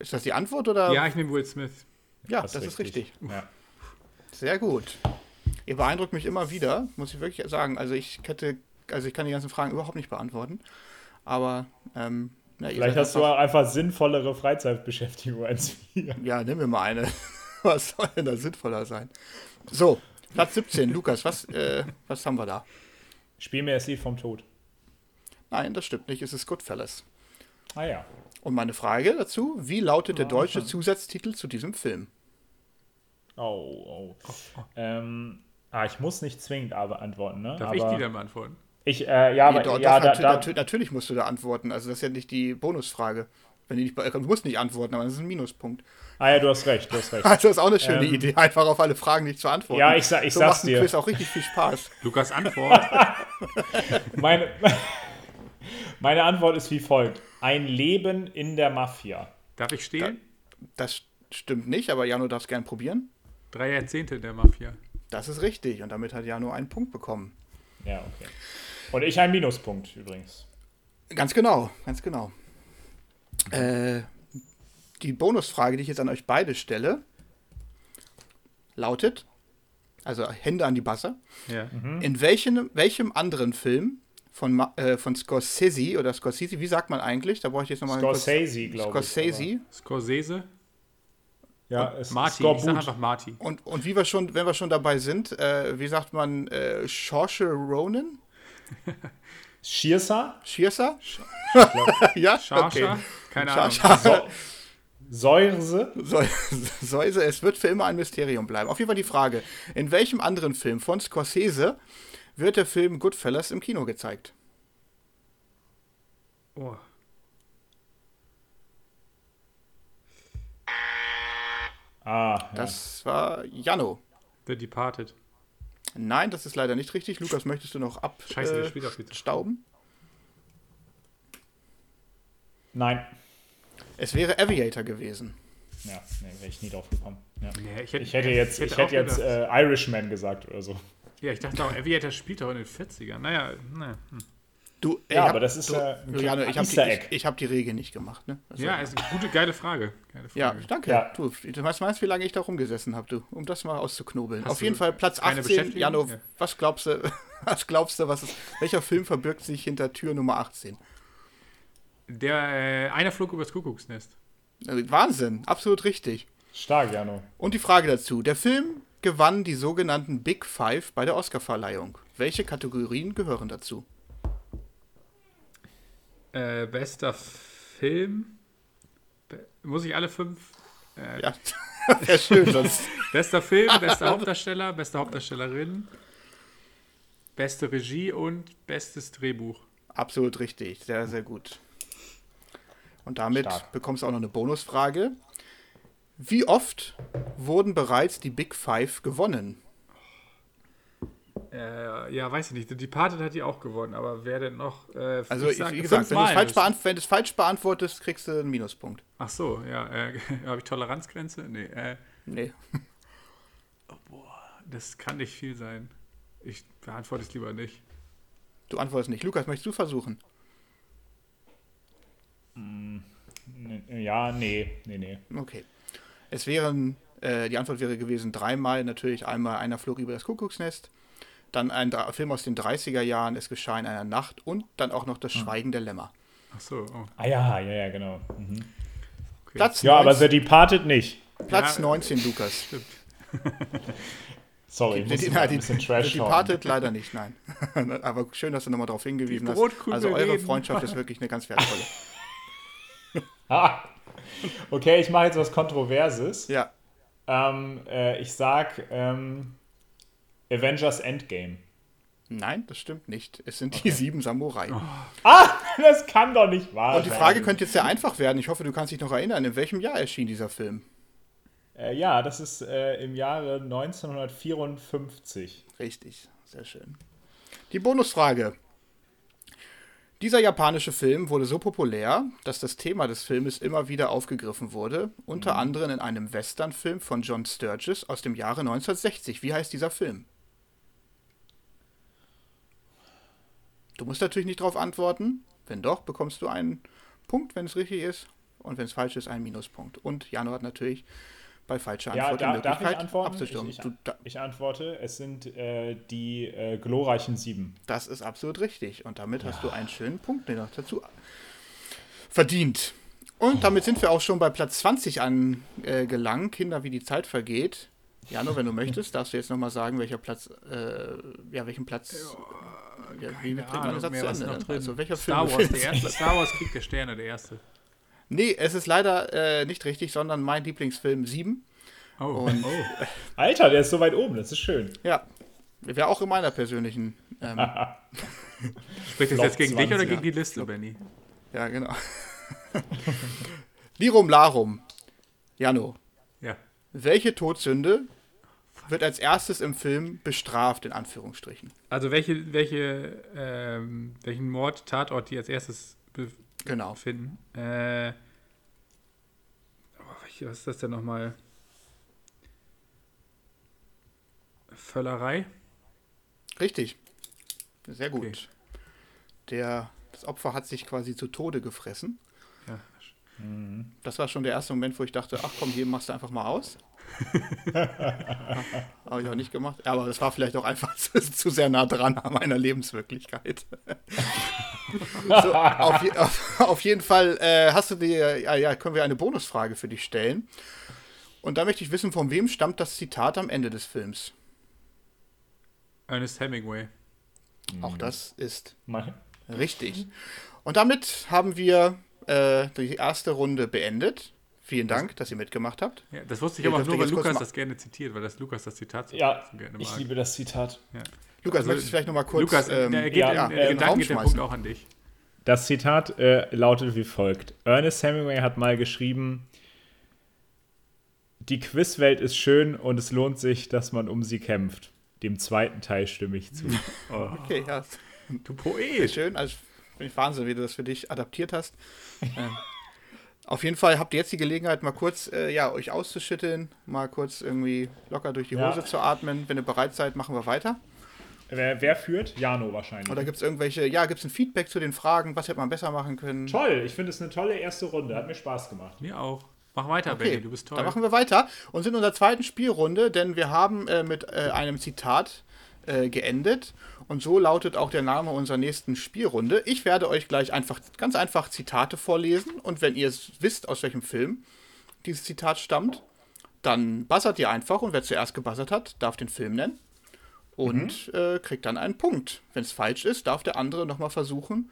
Ist das die Antwort oder? Ja, ich nehme Will Smith. Ja, das, ist richtig. Ja. Sehr gut. Ihr beeindruckt mich immer wieder, muss ich wirklich sagen. Also ich hätte, also ich kann die ganzen Fragen überhaupt nicht beantworten. Aber ähm, ja, Vielleicht hast du einfach sinnvollere Freizeitbeschäftigung als wir. Ja, nimm mir mal eine. Was soll denn da sinnvoller sein? So, Platz 17, Lukas, was, äh, was haben wir da? Spiel mir das Lied vom Tod. Nein, das stimmt nicht, es ist Goodfellas. Ah ja. Und meine Frage dazu, wie lautet der deutsche Zusatztitel zu diesem Film? Oh, oh. Ähm, ah, ich muss nicht zwingend aber antworten, ne? Darf aber ich die dann beantworten? Ich, äh, ja, aber Nee, doch, ja, doch, da, natü- da, natü- natürlich musst du da antworten, also das ist ja nicht die Bonusfrage. Wenn du, nicht, be- du musst nicht antworten, aber das ist ein Minuspunkt. Ah ja, du hast recht, du hast recht. Also das ist auch eine schöne Ähm, Idee, einfach auf alle Fragen nicht zu antworten. Ja, ich sa- ich so sag's dir. Quiz auch richtig viel Spaß. Lukas Antwort. Meine, meine Antwort ist wie folgt. Ein Leben in der Mafia. Darf ich stehlen? Das stimmt nicht, aber Jano darf es gern probieren. Drei Jahrzehnte der Mafia. Das ist richtig und damit hat Jano einen Punkt bekommen. Ja, okay. Und ich einen Minuspunkt übrigens. Ganz genau, ganz genau. Äh, die Bonusfrage, die ich jetzt an euch beide stelle, lautet, also Hände an die Buzzer, Ja. in welchem, welchem anderen Film von, äh, von Scorsese oder Scorsese, wie sagt man eigentlich? Da brauche ich jetzt nochmal Scorsese, glaube ich. Scorsese. Scorsese. Ja, es Marty. Ich sag einfach Marty. Und, und wie wir schon, wenn wir schon dabei sind, äh, wie sagt man, äh, Saoirse Ronan? Schirsa? Schirsa? ja, Scharscha? Keine Ahnung. Scharscha. So Säurse? Soll, soll, es wird für immer ein Mysterium bleiben. Auf jeden Fall die Frage: In welchem anderen Film von Scorsese wird der Film Goodfellas im Kino gezeigt? Oh. Ah, ja. Das war Jano. The Departed. Nein, das ist leider nicht richtig. Lukas, möchtest du noch abstauben? auch. Äh, stauben? Nein. es wäre Aviator gewesen. Ja, nee, wäre ich nie drauf gekommen. Ja. Nee, ich hätte, Ich hätte jetzt, ich hätte auch jetzt gedacht- äh, Irishman gesagt oder so. Ja, ich dachte auch, Aviator spielt doch in den 40ern. Naja, naja. Hm. Du, ich Ja, hab- aber das ist du, äh, ein Jano, ich habe die, ich, ich hab die Regel nicht gemacht. Ne? Also, Ja, ist eine gute, geile Frage. Geile Frage. Ja, danke. Ja. Du, du weißt, meinst, wie lange ich da rumgesessen habe, du, um das mal auszuknobeln. Hast Auf jeden Fall Platz keine 18. Beschäftigung? Jano, Ja. was glaubst du, was glaubst du, was ist, welcher Film verbirgt sich hinter Tür Nummer 18? Der, äh, einer flog übers Kuckucksnest. Also, Wahnsinn, absolut richtig. Stark, Jano. Und die Frage dazu: Der Film gewann die sogenannten Big Five bei der Oscarverleihung. Welche Kategorien gehören dazu? Äh, bester Film. Be muss ich alle fünf? Äh, Ja, wäre schön, sonst. Bester Film, bester Hauptdarsteller, beste Hauptdarstellerin, beste Regie und bestes Drehbuch. Absolut richtig, sehr, sehr gut. Und damit Stark. bekommst du auch noch eine Bonusfrage. Wie oft wurden bereits die Big Five gewonnen? Äh, ja, weiß ich nicht. The Departed hat die auch gewonnen, aber wer denn noch? Äh, Also, ich wie gesagt, wenn du, es falsch beant wenn du es falsch beantwortest, kriegst du einen Minuspunkt. Ach so, ja. Äh, Habe ich Toleranzgrenze? Nee. Äh, Nee. das kann nicht viel sein. Ich beantworte es lieber nicht. Du antwortest nicht. Lukas, möchtest du versuchen? N- Ja, nee, nee, nee. Okay. Es wären, äh, die Antwort wäre gewesen dreimal. Natürlich einmal einer flog über das Kuckucksnest. Dann ein Dra Film aus den 30er Jahren, Es geschah in einer Nacht. Und dann auch noch Das Schweigen der Lämmer. Ach so, oh. Ah ja, ja, ja, genau. Mhm. Okay. Platz, Ja, aber 19, The Departed nicht. Platz Ja, 19, Lukas. Stimmt. Sorry, ich muss ein bisschen die Trash schauen. Departed leider nicht, nein. aber schön, dass du nochmal darauf hingewiesen Die hast. Also eure reden. Freundschaft ist wirklich eine ganz wertvolle. Ah. Okay, ich mache jetzt was Kontroverses. Ja, Ähm, äh, ich sag ähm, Avengers Endgame. nein, das stimmt nicht. Es sind die sieben Samurai. Ah, das kann doch nicht wahr Und die sein. Frage könnte jetzt sehr einfach werden. Ich hoffe, du kannst dich noch erinnern. In welchem Jahr erschien dieser Film? Äh, ja, das ist äh, im Jahre 1954. Richtig, sehr schön. Die Bonusfrage. Dieser japanische Film wurde so populär, dass das Thema des Filmes immer wieder aufgegriffen wurde, unter anderem in einem Westernfilm von John Sturges aus dem Jahre 1960. Wie heißt dieser Film? Du musst natürlich nicht darauf antworten. Wenn doch, bekommst du einen Punkt, wenn es richtig ist. Und wenn es falsch ist, einen Minuspunkt. Und Jano hat natürlich bei falscher Ja, Antwort da, die Möglichkeit antworten? abzustimmen. Ich, ich, Du, da, ich antworte, es sind äh, die äh, glorreichen Sieben. das ist absolut richtig. Und damit hast du einen schönen Punkt noch dazu verdient. Und damit sind wir auch schon bei Platz 20 angelangt. Kinder, wie die Zeit vergeht. Jano, wenn du möchtest, darfst du jetzt nochmal sagen, welcher Platz, äh, ja, welchen Platz, ja, wie Keine bringt man den Satz zu Ende? Also welcher Star Film? Wars, der erste. Star Wars Krieg der Sterne, der erste. Nee, es ist leider äh, nicht richtig, sondern mein Lieblingsfilm 7. Oh, Und- oh. Alter, der ist so weit oben, das ist schön. Ja, wäre auch in meiner persönlichen, ähm, Spricht das jetzt gegen dich 20, oder ja. gegen die Liste, Benny? ja genau. Lirum Larum. Jano, Ja. Welche Todsünde wird als erstes im Film bestraft, in Anführungsstrichen? Also welche, welche, ähm, welchen Mord, Tatort die als erstes Genau. befinden? Äh, oh, was ist das denn nochmal? Völlerei? Richtig. Sehr gut. Okay. Der, das Opfer hat sich quasi zu Tode gefressen. Das war schon der erste Moment, wo ich dachte, ach komm, hier machst du einfach mal aus. Habe ich auch nicht gemacht. Aber das war vielleicht auch einfach zu, zu sehr nah dran an meiner Lebenswirklichkeit. so, auf, je, auf, auf jeden Fall äh, hast du dir, ja, ja, können wir eine Bonusfrage für dich stellen. Und da möchte ich wissen, von wem stammt das Zitat am Ende des Films? Ernest Hemingway. Auch das ist Mal. Richtig. Und damit haben wir äh, die erste Runde beendet. Vielen Dank, dass ihr mitgemacht habt. Ja, das wusste ich Ihr aber nur, weil Lukas das gerne zitiert, weil das Lukas das Zitat so, Ja, gerne ich mag. liebe das Zitat. Lukas, Also, möchtest du vielleicht nochmal kurz Lukas, ähm, der geht, ja, in, äh, in Gedanken Raum geht der? Punkt auch an dich. Das Zitat äh, lautet wie folgt: Ernest Hemingway hat mal geschrieben: Die Quizwelt ist schön und es lohnt sich, dass man um sie kämpft. Dem zweiten Teil stimme ich zu. Oh, Okay, ja, du sehr Poet. schön. Also finde ich Wahnsinn, wie du das für dich adaptiert hast. ähm, auf jeden Fall habt ihr jetzt die Gelegenheit, mal kurz äh, ja, euch auszuschütteln, mal kurz irgendwie locker durch die Ja. Hose zu atmen. Wenn ihr bereit seid, machen wir weiter. wer, wer führt? Jano wahrscheinlich. Oder gibt es irgendwelche, ja, gibt es ein Feedback zu den Fragen? Was hätte man besser machen können? Toll, ich finde es eine tolle erste Runde. Hat mir Spaß gemacht. Mir auch. Mach weiter, Okay, Benny, du bist toll. Dann machen wir weiter und sind in unserer zweiten Spielrunde, denn wir haben äh, mit äh, einem Zitat äh, geendet. Und so lautet auch der Name unserer nächsten Spielrunde. Ich werde euch gleich einfach ganz einfach Zitate vorlesen und wenn ihr wisst, aus welchem Film dieses Zitat stammt, dann buzzert ihr einfach und wer zuerst gebuzzert hat, darf den Film nennen und äh, kriegt dann einen Punkt. Wenn es falsch ist, darf der andere nochmal versuchen,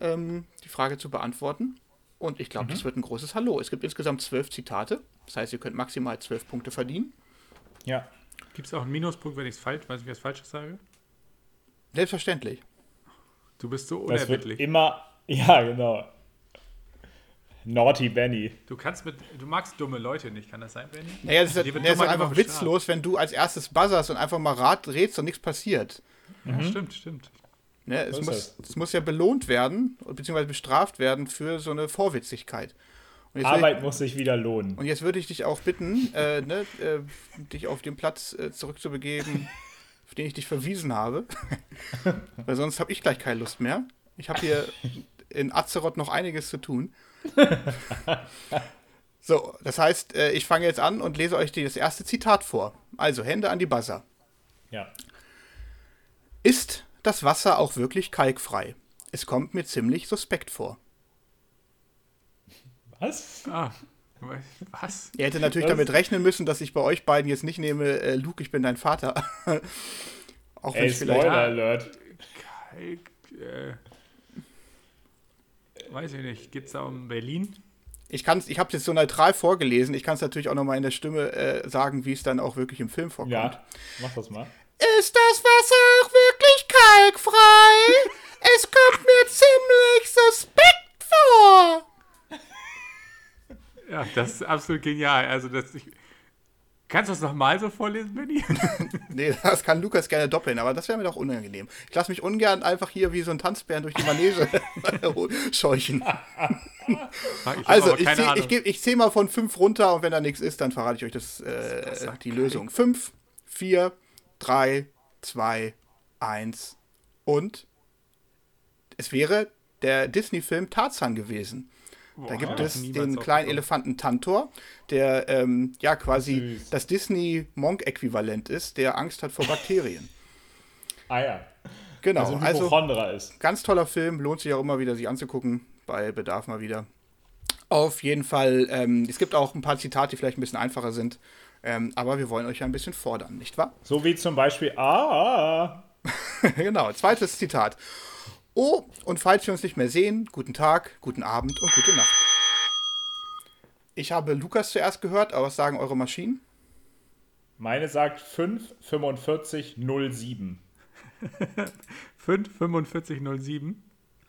ähm, die Frage zu beantworten. Und ich glaube, das wird ein großes Hallo. Es gibt insgesamt zwölf Zitate. Das heißt, ihr könnt maximal zwölf Punkte verdienen. Ja. Gibt es auch einen Minuspunkt, wenn ich es falsch, weiß ich, was Falsches sage? Selbstverständlich. Du bist so Das wird unerbittlich. immer. Ja, genau. Naughty Benny. Du kannst mit, du magst dumme Leute nicht, kann das sein, Benny? Naja, das ist, nee, das ist einfach witzlos, wenn du als erstes buzzerst und einfach mal rat, rätst und nichts passiert. Ja, stimmt, stimmt. Ne? Es, muss, es muss ja belohnt werden, beziehungsweise bestraft werden für so eine Vorwitzigkeit. Und jetzt, würde Arbeit muss sich wieder lohnen. ich, und jetzt würde ich dich auch bitten, äh, ne, äh, dich auf den Platz äh, zurückzubegeben, den ich dich verwiesen habe. Weil sonst habe ich gleich keine Lust mehr. Ich habe hier in Azeroth noch einiges zu tun. So, das heißt, äh, ich fange jetzt an und lese euch die- das erste Zitat vor. Also, Hände an die Buzzer. Ja. Ist das Wasser auch wirklich kalkfrei? Es kommt mir ziemlich suspekt vor. Was? Ah, was? Ihr hättet natürlich Was? damit rechnen müssen, dass ich bei euch beiden jetzt nicht nehme, äh, Luke, ich bin dein Vater. auch wenn Ey, ich vielleicht. Spoiler Alert. Kalk, äh, weiß ich nicht. Geht's da um Berlin? Ich, kann's- ich habe es jetzt so neutral vorgelesen. Ich kann es natürlich auch nochmal in der Stimme äh, sagen, wie es dann auch wirklich im Film vorkommt. Ja, mach das mal. Ist das Wasser auch wirklich kalkfrei? Es kommt mir ziemlich suspekt vor. Ja, das ist absolut genial. Also, das, ich, Kannst du das nochmal so vorlesen, Benny? Nee, das kann Lukas gerne doppeln, aber das wäre mir doch unangenehm. Ich lasse mich ungern einfach hier wie so ein Tanzbären durch die Manege scheuchen. Ich Also, ich, zäh, ich, ich zähle mal von fünf runter und wenn da nichts ist, dann verrate ich euch das, äh, Das die geil. Lösung. Fünf, vier, drei, zwei, eins und es wäre der Disney-Film Tarzan gewesen. Da gibt es den kleinen Elefanten Tantor, der ähm, ja quasi Süß. das Disney-Monk-Äquivalent ist, der Angst hat vor Bakterien. Ah ja. Genau, Also also ist. ganz toller Film, lohnt sich auch immer wieder, sich anzugucken, bei Bedarf mal wieder. Auf jeden Fall, ähm, es gibt auch ein paar Zitate, die vielleicht ein bisschen einfacher sind, ähm, aber wir wollen euch ja ein bisschen fordern, nicht wahr? So wie zum Beispiel, ah, genau, zweites Zitat. Oh, und falls wir uns nicht mehr sehen, guten Tag, guten Abend und gute Nacht. Ich habe Lukas zuerst gehört, aber was sagen eure Maschinen? meine sagt 5, 45, 07. 5, 45, 07.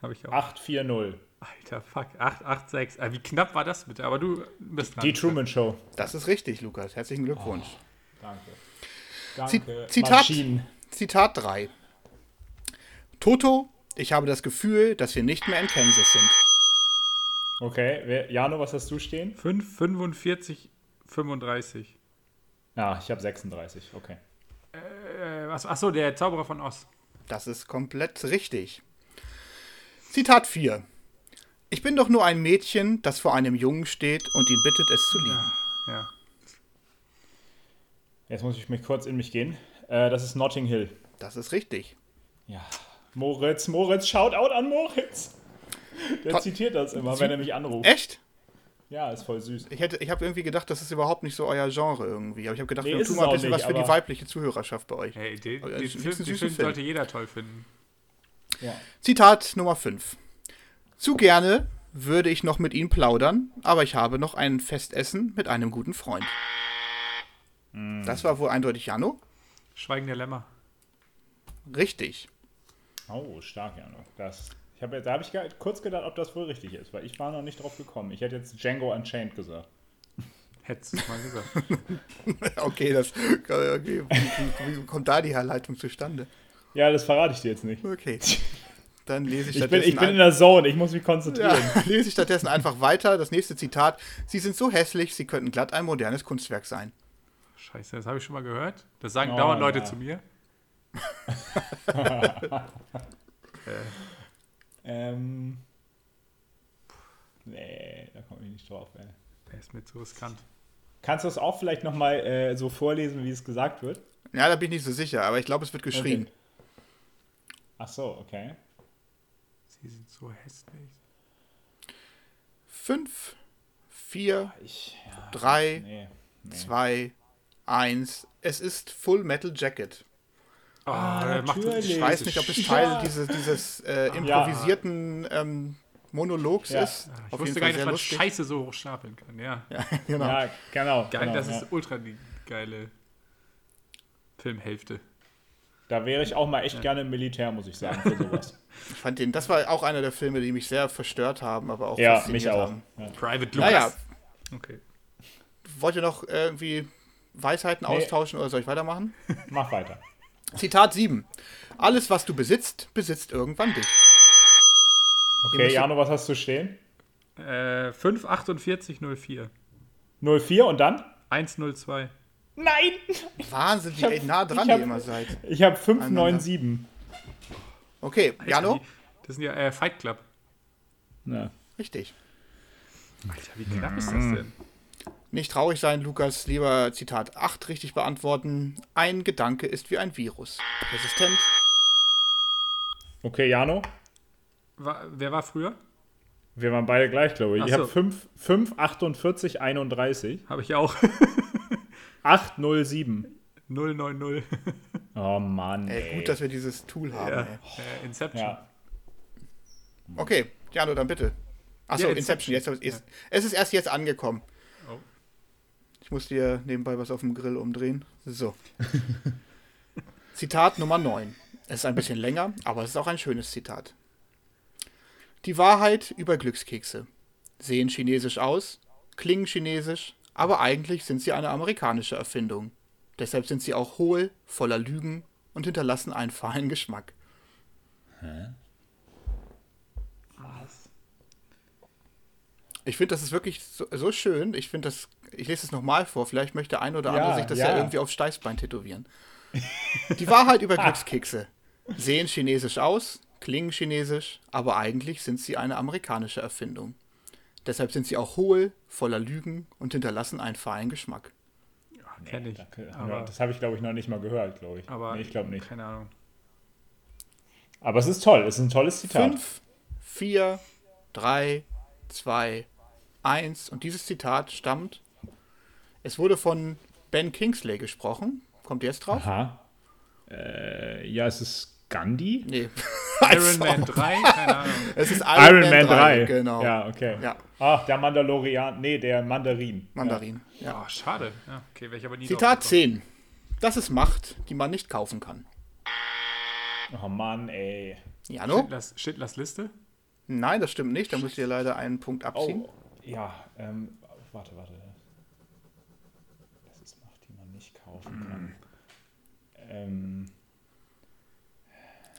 Habe ich auch. 840. Alter, fuck. 886. Ah, wie knapp war das bitte? Aber du bist dran. Die Truman Show. Das ist richtig, Lukas. Herzlichen Glückwunsch. Danke. Zi- Danke. Zitat. Maschinen. Zitat 3. Toto, ich habe das Gefühl, dass wir nicht mehr in Kansas sind. Okay, wer, Jano, was hast du stehen? 5, 45, 35. Ah, ich habe 36. Okay. Äh, was? Achso, der Zauberer von Oz. Das ist komplett richtig. Zitat 4. Ich bin doch nur ein Mädchen, das vor einem Jungen steht und ihn bittet, es zu lieben. Ja. Jetzt muss ich mich kurz in mich gehen. Äh, das ist Notting Hill. Das ist richtig. Ja. Moritz, Moritz, Shoutout an Moritz. Der To- zitiert das immer, Sie- wenn er mich anruft. Echt? Ja, ist voll süß. Ich, hätte, ich habe irgendwie gedacht, das ist überhaupt nicht so euer Genre irgendwie. Aber ich habe gedacht, Nee, wir ist tun mal ein bisschen nicht, was für die weibliche Zuhörerschaft bei euch. Hey, den, den, ist Film, den Film Film. sollte jeder toll finden. Ja. Zitat Nummer 5. Zu gerne würde ich noch mit Ihnen plaudern, aber ich habe noch ein Festessen mit einem guten Freund. Das war wohl eindeutig Jano. Schweigen der Lämmer. Richtig. Oh, stark, Jano. Das, ich hab, da habe ich kurz gedacht, ob das wohl richtig ist, weil ich war noch nicht drauf gekommen. Ich hätte jetzt Django Unchained gesagt. Hättest du mal gesagt. Okay, das, okay. Wie, wie, wie kommt da die Herleitung zustande? Ja, das verrate ich dir jetzt nicht. Okay. Dann lese ich Ich bin, stattdessen, ich bin in der Zone, ich muss mich konzentrieren. ja, lese ich stattdessen einfach weiter. Das nächste Zitat. Sie sind so hässlich, sie könnten glatt ein modernes Kunstwerk sein. Scheiße, das habe ich schon mal gehört. Das sagen Oh, dauernd Leute ja. zu mir. Ähm. Nee, da komme ich nicht drauf, ey. Der ist mir zu riskant. Kannst du es auch vielleicht nochmal äh, so vorlesen, wie es gesagt wird? Ja, da bin ich nicht so sicher, aber ich glaube, es wird geschrien. Okay. Ach so, okay. Sie sind so hässlich. Fünf, vier, Ich, ja, drei, nee, nee. zwei, eins. Es ist Full Metal Jacket. Oh, Ah, der macht natürlich. Ich weiß nicht, ob es Teil dieses, dieses äh, improvisierten ähm, Monologs Ja. ist. Ich Auf wusste gar nicht, dass man lustig. Scheiße so hoch stapeln kann. Ja. Ja, genau. Ja, genau. Geil, genau das ja. ist ultra die geile Filmhälfte. Da wäre ich auch mal echt gerne im Militär, muss ich sagen, für sowas. Ich fand den, das war auch einer der Filme, die mich sehr verstört haben, aber auch ja, mich auch. haben. Ja. Private Lucas. Naja, Okay. wollt ihr noch irgendwie Weisheiten Nee. austauschen oder soll ich weitermachen? Mach weiter. Zitat 7. Alles, was du besitzt, besitzt irgendwann dich. Okay, Jano, was hast du stehen? Äh, 54804. 04 und dann? 102. Nein! Wahnsinn, wie hab- nah dran hab- ihr immer seid. Ich habe 597. Okay, Alter, Jano? die- Das sind ja äh, Fight Club. Ja. Richtig. Alter, wie knapp ist das denn? Nicht traurig sein, Lukas. Lieber Zitat 8 richtig beantworten. Ein Gedanke ist wie ein Virus. Resistent. Okay, Jano, War, wer war früher? wir waren beide gleich, glaube ich. Ach Ich habe so. 5, 5, 48, 31, Habe ich auch. 807. 090. Oh Mann. Ey, Ey, gut, dass wir dieses Tool haben. ja. Ey. Äh, Inception. ja. Okay, Jano, dann bitte. Achso, Ja, Inception. Inception. Jetzt, ist, es ist erst jetzt angekommen. Ich muss dir nebenbei was auf dem Grill umdrehen. So. Zitat Nummer 9. Es ist ein bisschen länger, aber es ist auch ein schönes Zitat. Die Wahrheit über Glückskekse. Sehen chinesisch aus, klingen chinesisch, aber eigentlich sind sie eine amerikanische Erfindung. Deshalb sind sie auch hohl, voller Lügen und hinterlassen einen fahlen Geschmack. Ich finde, das ist wirklich so, so schön. Ich finde das, ich lese es nochmal vor. Vielleicht möchte ein oder Ja, andere sich das ja, ja. irgendwie aufs Steißbein tätowieren. Die Wahrheit über Glückskekse. Sehen chinesisch aus, klingen chinesisch, aber eigentlich sind sie eine amerikanische Erfindung. Deshalb sind sie auch hohl, voller Lügen und hinterlassen einen fahlen Geschmack. Kenn ich. Aber- das habe ich, glaube ich, noch nicht mal gehört, glaube ich. Aber nee, ich glaube nicht. Keine Ahnung. Aber es ist toll. Es ist ein tolles Zitat. Fünf, vier, drei, zwei, eins. Und dieses Zitat stammt. Es wurde von Ben Kingsley gesprochen. Kommt jetzt drauf? Aha. Äh, ja, es ist Gandhi. Nee. Iron Man 3? Keine Ahnung. Es ist Iron, Man 3. Genau. Ja, okay. Ja. Ach, der Mandalorian. Nee, der Mandarin. Mandarin. Ja. Oh, schade. Ja, okay, ich aber nie Zitat drauf 10. Das ist Macht, die man nicht kaufen kann. Ja. Oh Mann, ey. Jano? Schindlers, Schindlers Liste? Nein, das stimmt nicht. Da müsst ihr leider einen Punkt abziehen. Oh, ja. Ähm, warte, warte. Das ist Macht, die man nicht kaufen kann. Ähm,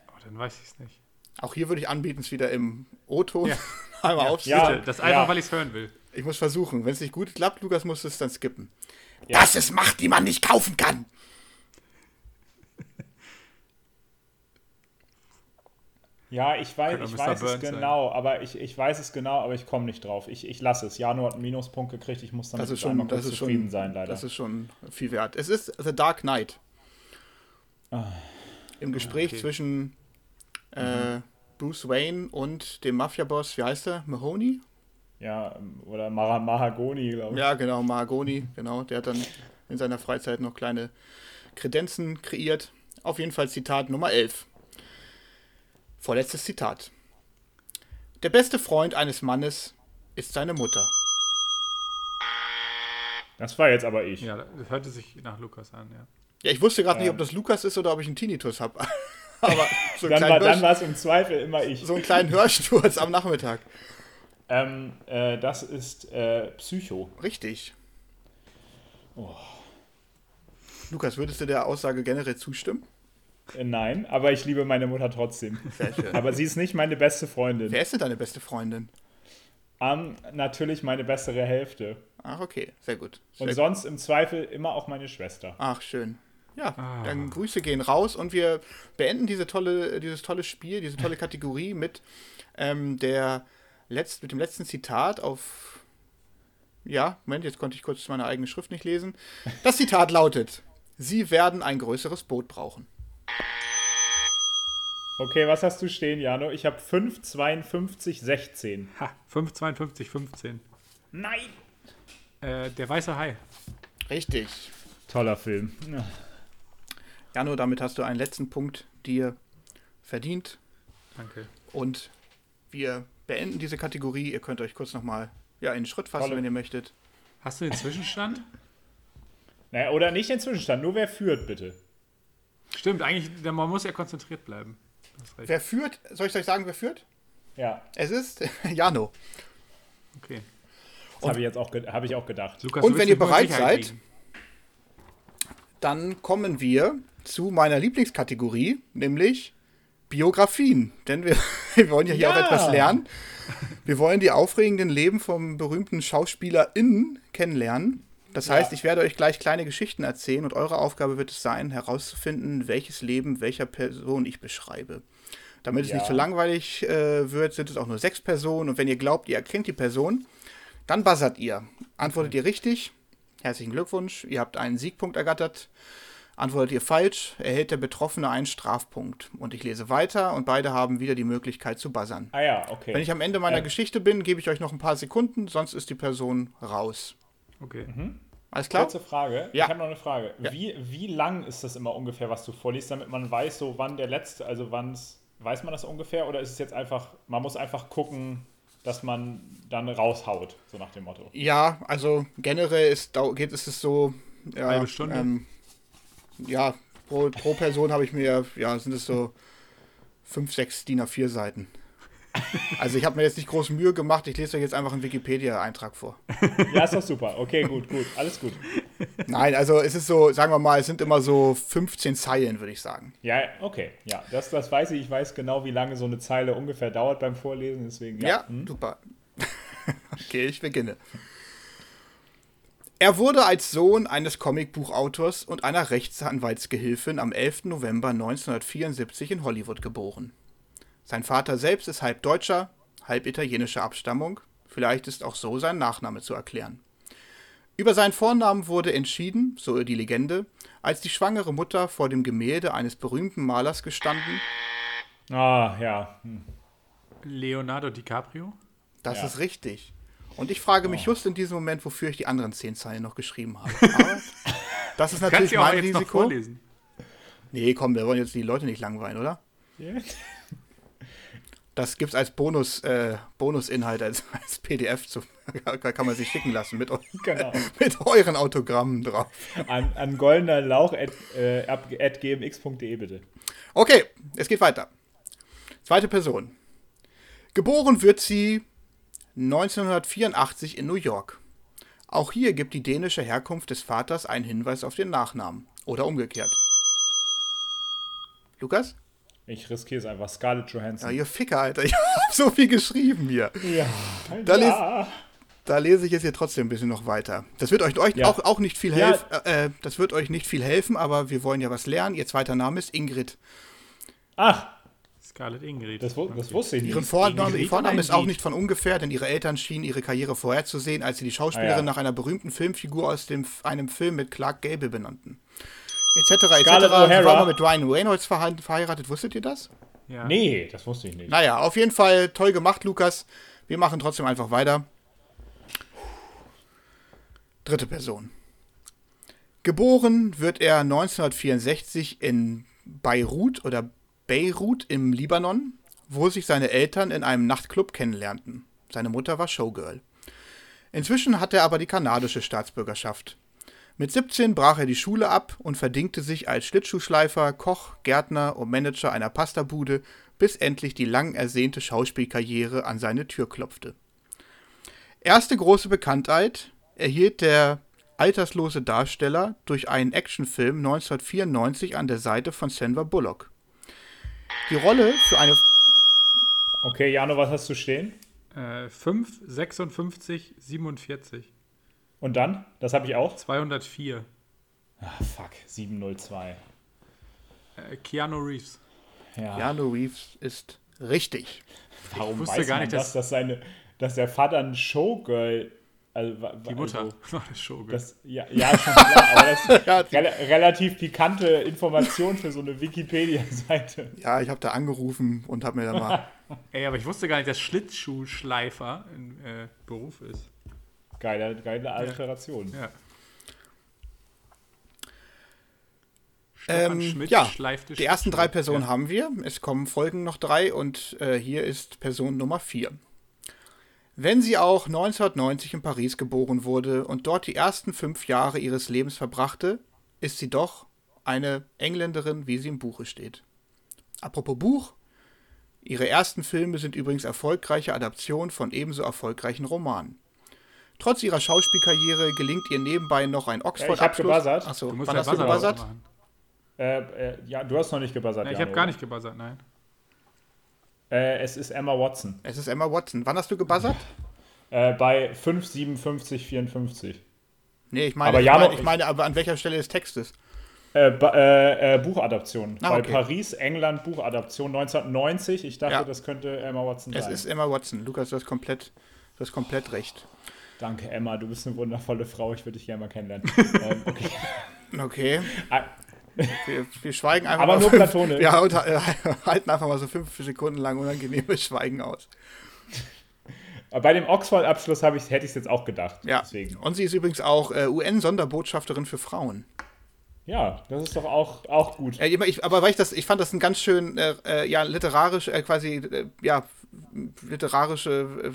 Oh, dann weiß ich es nicht. Auch hier würde ich anbieten, es wieder im O-Ton Ja. einmal Ja, aufzunehmen. Ja. bitte, das einfach, ja. weil ich es hören will. Ich muss versuchen. Wenn es nicht gut klappt, Lukas, musst du es dann skippen. Ja. Das ist Macht, die man nicht kaufen kann. Ja, ich weiß, ich weiß es Burns sein. genau, aber ich, ich weiß es genau, aber ich komme nicht drauf. Ich, ich lasse es. Jano hat einen Minuspunkt gekriegt. Ich muss damit Das ist schon, das ist zufrieden schon, sein, leider. das ist schon viel wert. Es ist The Dark Knight. Im Gespräch okay. zwischen äh, Bruce Wayne und dem Mafia-Boss, wie heißt er? Mahoney? ja, oder Mara Mahagoni, glaube ich. Ja, genau, Mahagoni, genau. Der hat dann in seiner Freizeit noch kleine Kredenzen kreiert. Auf jeden Fall Zitat Nummer 11. Vorletztes Zitat. Der beste Freund eines Mannes ist seine Mutter. Das war jetzt aber ich. Ja, das hörte sich nach Lukas an, ja. Ja, ich wusste gerade nicht, Ähm. ob das Lukas ist oder ob ich einen Tinnitus habe. Aber so einen, Dann war, dann war es im Zweifel immer ich. so einen kleinen Hörsturz am Nachmittag. Ähm, äh, das ist äh, Psycho. Richtig. Oh. Lukas, würdest du der Aussage generell zustimmen? Äh, nein, aber ich liebe meine Mutter trotzdem. Sehr schön. Aber sie ist nicht meine beste Freundin. Wer ist denn deine beste Freundin? Ähm, natürlich meine bessere Hälfte. Ach, okay, sehr gut. Sehr Und sonst im Zweifel immer auch meine Schwester. Ach, schön. Ja, Ah. dann Grüße gehen raus und wir beenden diese tolle, dieses tolle Spiel, diese tolle Kategorie mit, ähm, der letzt, mit dem letzten Zitat auf. Ja, Moment, jetzt konnte ich kurz meine eigene Schrift nicht lesen. Das Zitat lautet: Sie werden ein größeres Boot brauchen. Okay, was hast du stehen, Jano? Ich habe 5, 52, 16. Ha, 5, 52, 15. Nein! Äh, der weiße Hai. Richtig. Toller Film. Ja. Jano, damit hast du einen letzten Punkt dir verdient. Danke. Und wir beenden diese Kategorie. Ihr könnt euch kurz nochmal ja, in den Schritt fassen, Tolle- wenn ihr möchtet. Hast du den Zwischenstand? Naja, oder nicht den Zwischenstand, nur wer führt, bitte. Stimmt, eigentlich, der- man muss ja konzentriert bleiben. Wer führt? Soll ich euch sagen, wer führt? Ja, Es ist Jano. Okay. das habe ich jetzt auch, ge- hab ich auch gedacht. Lukas, Und wenn ihr bereit seid-. Dann kommen wir zu meiner Lieblingskategorie, nämlich Biografien. Denn wir, wir wollen ja hier Ja. auch etwas lernen. Wir wollen die aufregenden Leben vom berühmten SchauspielerInnen kennenlernen. Das Ja. heißt, ich werde euch gleich kleine Geschichten erzählen und eure Aufgabe wird es sein, herauszufinden, welches Leben welcher Person ich beschreibe. Damit es Ja. nicht so langweilig äh, wird, sind es auch nur sechs Personen. Und wenn ihr glaubt, ihr erkennt die Person, dann buzzert ihr. Antwortet ihr richtig, herzlichen Glückwunsch, ihr habt einen Siegpunkt ergattert. Antwortet ihr falsch, erhält der Betroffene einen Strafpunkt. Und ich lese weiter und beide haben wieder die Möglichkeit zu buzzern. Ah ja, okay. Wenn ich am Ende meiner Äh. Geschichte bin, gebe ich euch noch ein paar Sekunden, sonst ist die Person raus. Okay. Alles klar? Kurze Frage. Ja. Ich habe noch eine Frage. Ja. Wie, wie lang ist das immer ungefähr, was du vorliest, damit man weiß, so wann der letzte, also wann es, weiß man das ungefähr oder ist es jetzt einfach, man muss einfach gucken, dass man dann raushaut, so nach dem Motto. Ja, also generell ist, geht es es so. Ja, Halbe Stunde? Ähm, ja, pro, pro Person habe ich mir, ja, sind es so fünf, sechs DIN A4 Seiten. Also ich habe mir jetzt nicht groß Mühe gemacht, ich lese euch jetzt einfach einen Wikipedia-Eintrag vor. Ja, ist doch super. Okay, gut, gut. Alles gut. Nein, also es ist so, sagen wir mal, es sind immer so 15 Zeilen, würde ich sagen. Ja, okay. Ja, das, das weiß ich. Ich weiß genau, wie lange so eine Zeile ungefähr dauert beim Vorlesen. Deswegen, ja. Ja, Hm? super. okay, ich beginne. Er wurde als Sohn eines Comicbuchautors und einer Rechtsanwaltsgehilfin am 11. November 1974 in Hollywood geboren. Sein Vater selbst ist halb deutscher, halb italienischer Abstammung. Vielleicht ist auch so sein Nachname zu erklären. Über seinen Vornamen wurde entschieden, so die Legende, als die schwangere Mutter vor dem Gemälde eines berühmten Malers gestanden. Ah, ja. Hm. Leonardo DiCaprio? Das Ja. ist richtig. Und ich frage mich just in diesem Moment, wofür ich die anderen zehn Zeilen noch geschrieben habe. Aber das ist natürlich Kannst du auch mein jetzt noch Risiko. vorlesen. Nee, komm, wir wollen jetzt die Leute nicht langweilen, oder? Ja. Das gibt's als Bonus, äh, Bonusinhalt, als, als PDF zu, da kann man sich schicken lassen mit, eu Genau. mit euren Autogrammen drauf. An, an goldener Lauch at, äh, at gmx.de bitte. Okay, es geht weiter. Zweite Person. Geboren wird sie 1984 in New York. Auch hier gibt die dänische Herkunft des Vaters einen Hinweis auf den Nachnamen. Oder umgekehrt. Lukas? Ich riskiere es einfach. Scarlett Ja, Johansson. ihr Ficker, Alter. Ich hab so viel geschrieben hier. Ja. Da ja. Da lese ich jetzt hier trotzdem ein bisschen noch weiter. Das wird euch, euch Ja. auch, auch nicht viel Ja. helfen. Äh, äh, das wird euch nicht viel helfen, aber wir wollen ja was lernen. Ihr zweiter Name ist Ingrid. Ach, Scarlett Ingrid. das, das wusste ich nicht. Ihren Vorname, ihr Vorname ist auch nicht von ungefähr, denn ihre Eltern schienen ihre Karriere vorherzusehen, als sie die Schauspielerin Ah, ja. nach einer berühmten Filmfigur aus dem, einem Film mit Clark Gable benannten. Etc. etc. Scarlett Sie war mal mit Ryan Reynolds verhe- verheiratet. Wusstet ihr das? Ja. Nee, das wusste ich nicht. Naja, auf jeden Fall toll gemacht, Lukas. Wir machen trotzdem einfach weiter. Dritte Person. Geboren wird er 1964 in Beirut oder Beirut im Libanon, wo sich seine Eltern in einem Nachtclub kennenlernten. Seine Mutter war Showgirl. Inzwischen hat er aber die kanadische Staatsbürgerschaft. Mit 17 brach er die Schule ab und verdingte sich als Schlittschuhschleifer, Koch, Gärtner und Manager einer Pastabude, bis endlich die lang ersehnte Schauspielkarriere an seine Tür klopfte. Erste große Bekanntheit erhielt der alterslose Darsteller durch einen Actionfilm 1994 an der Seite von Sandra Bullock. Die Rolle für eine Okay, Jano, was hast du stehen? Äh, 5, 56, 47. Und dann? Das habe ich auch. 204. Ah, fuck. 702. Äh, Keanu Reeves. Ja. Keanu Reeves ist richtig. Warum Ich wusste weiß gar man nicht, das, dass- dass, seine, dass der Vater ein Showgirl. Also, Die Mutter Also, war das Showgirl. das, ja, ja, schon klar, aber das ist Ja, rela relativ pikante Information für so eine Wikipedia-Seite. Ja, ich habe da angerufen und habe mir da mal. Ey, aber ich wusste gar nicht, dass Schlittschuhschleifer ein äh, Beruf ist. Geile, geile Alteration. Ja. Ähm, Schmidt ja, schleifte Die ersten drei. Personen Ja. haben wir. Es kommen folgen noch drei und äh, hier ist Person Nummer vier. Wenn sie auch 1990 in Paris geboren wurde und dort die ersten fünf Jahre ihres Lebens verbrachte, ist sie doch eine Engländerin, wie sie im Buche steht. Apropos Buch, ihre ersten Filme sind übrigens erfolgreiche Adaptionen von ebenso erfolgreichen Romanen. Trotz ihrer Schauspielkarriere gelingt ihr nebenbei noch ein Oxford-Abschluss. gebuzzert. Achso, Du musst wann ja hast du Buzzer gebuzzert? machen. Äh, äh, ja, du hast noch nicht gebuzzert. Ja, ich habe gar nicht gebuzzert, nein. Äh, es ist Emma Watson. Es ist Emma Watson. Wann hast du gebuzzert? Äh, bei 5, 57, 54. Nee, ich meine, Aber ich, meine, ich meine, aber an welcher Stelle des Textes? Äh, äh, äh, Buchadaption. Ah, bei okay. Paris, England, Buchadaption 1990. Ich dachte, Ja. das könnte Emma Watson Es sein. ist Emma Watson. Lukas, du hast komplett, du hast komplett recht. Danke, Emma. Du bist eine wundervolle Frau. Ich würde dich gerne mal kennenlernen. ähm, okay. Okay, Ah, wir, wir schweigen einfach Aber mal nur fünf, platonisch. Ja, und, äh, halten einfach mal so fünf Sekunden lang unangenehmes Schweigen aus. Bei dem Oxford-Abschluss ich, hätte ich es jetzt auch gedacht. Ja, Deswegen. und sie ist übrigens auch äh, UN-Sonderbotschafterin für Frauen. Ja, das ist doch auch, auch gut. Äh, ich, aber weil ich das, ich fand das ein ganz schön, äh, äh, ja, literarisch, äh, quasi, äh, ja, literarische,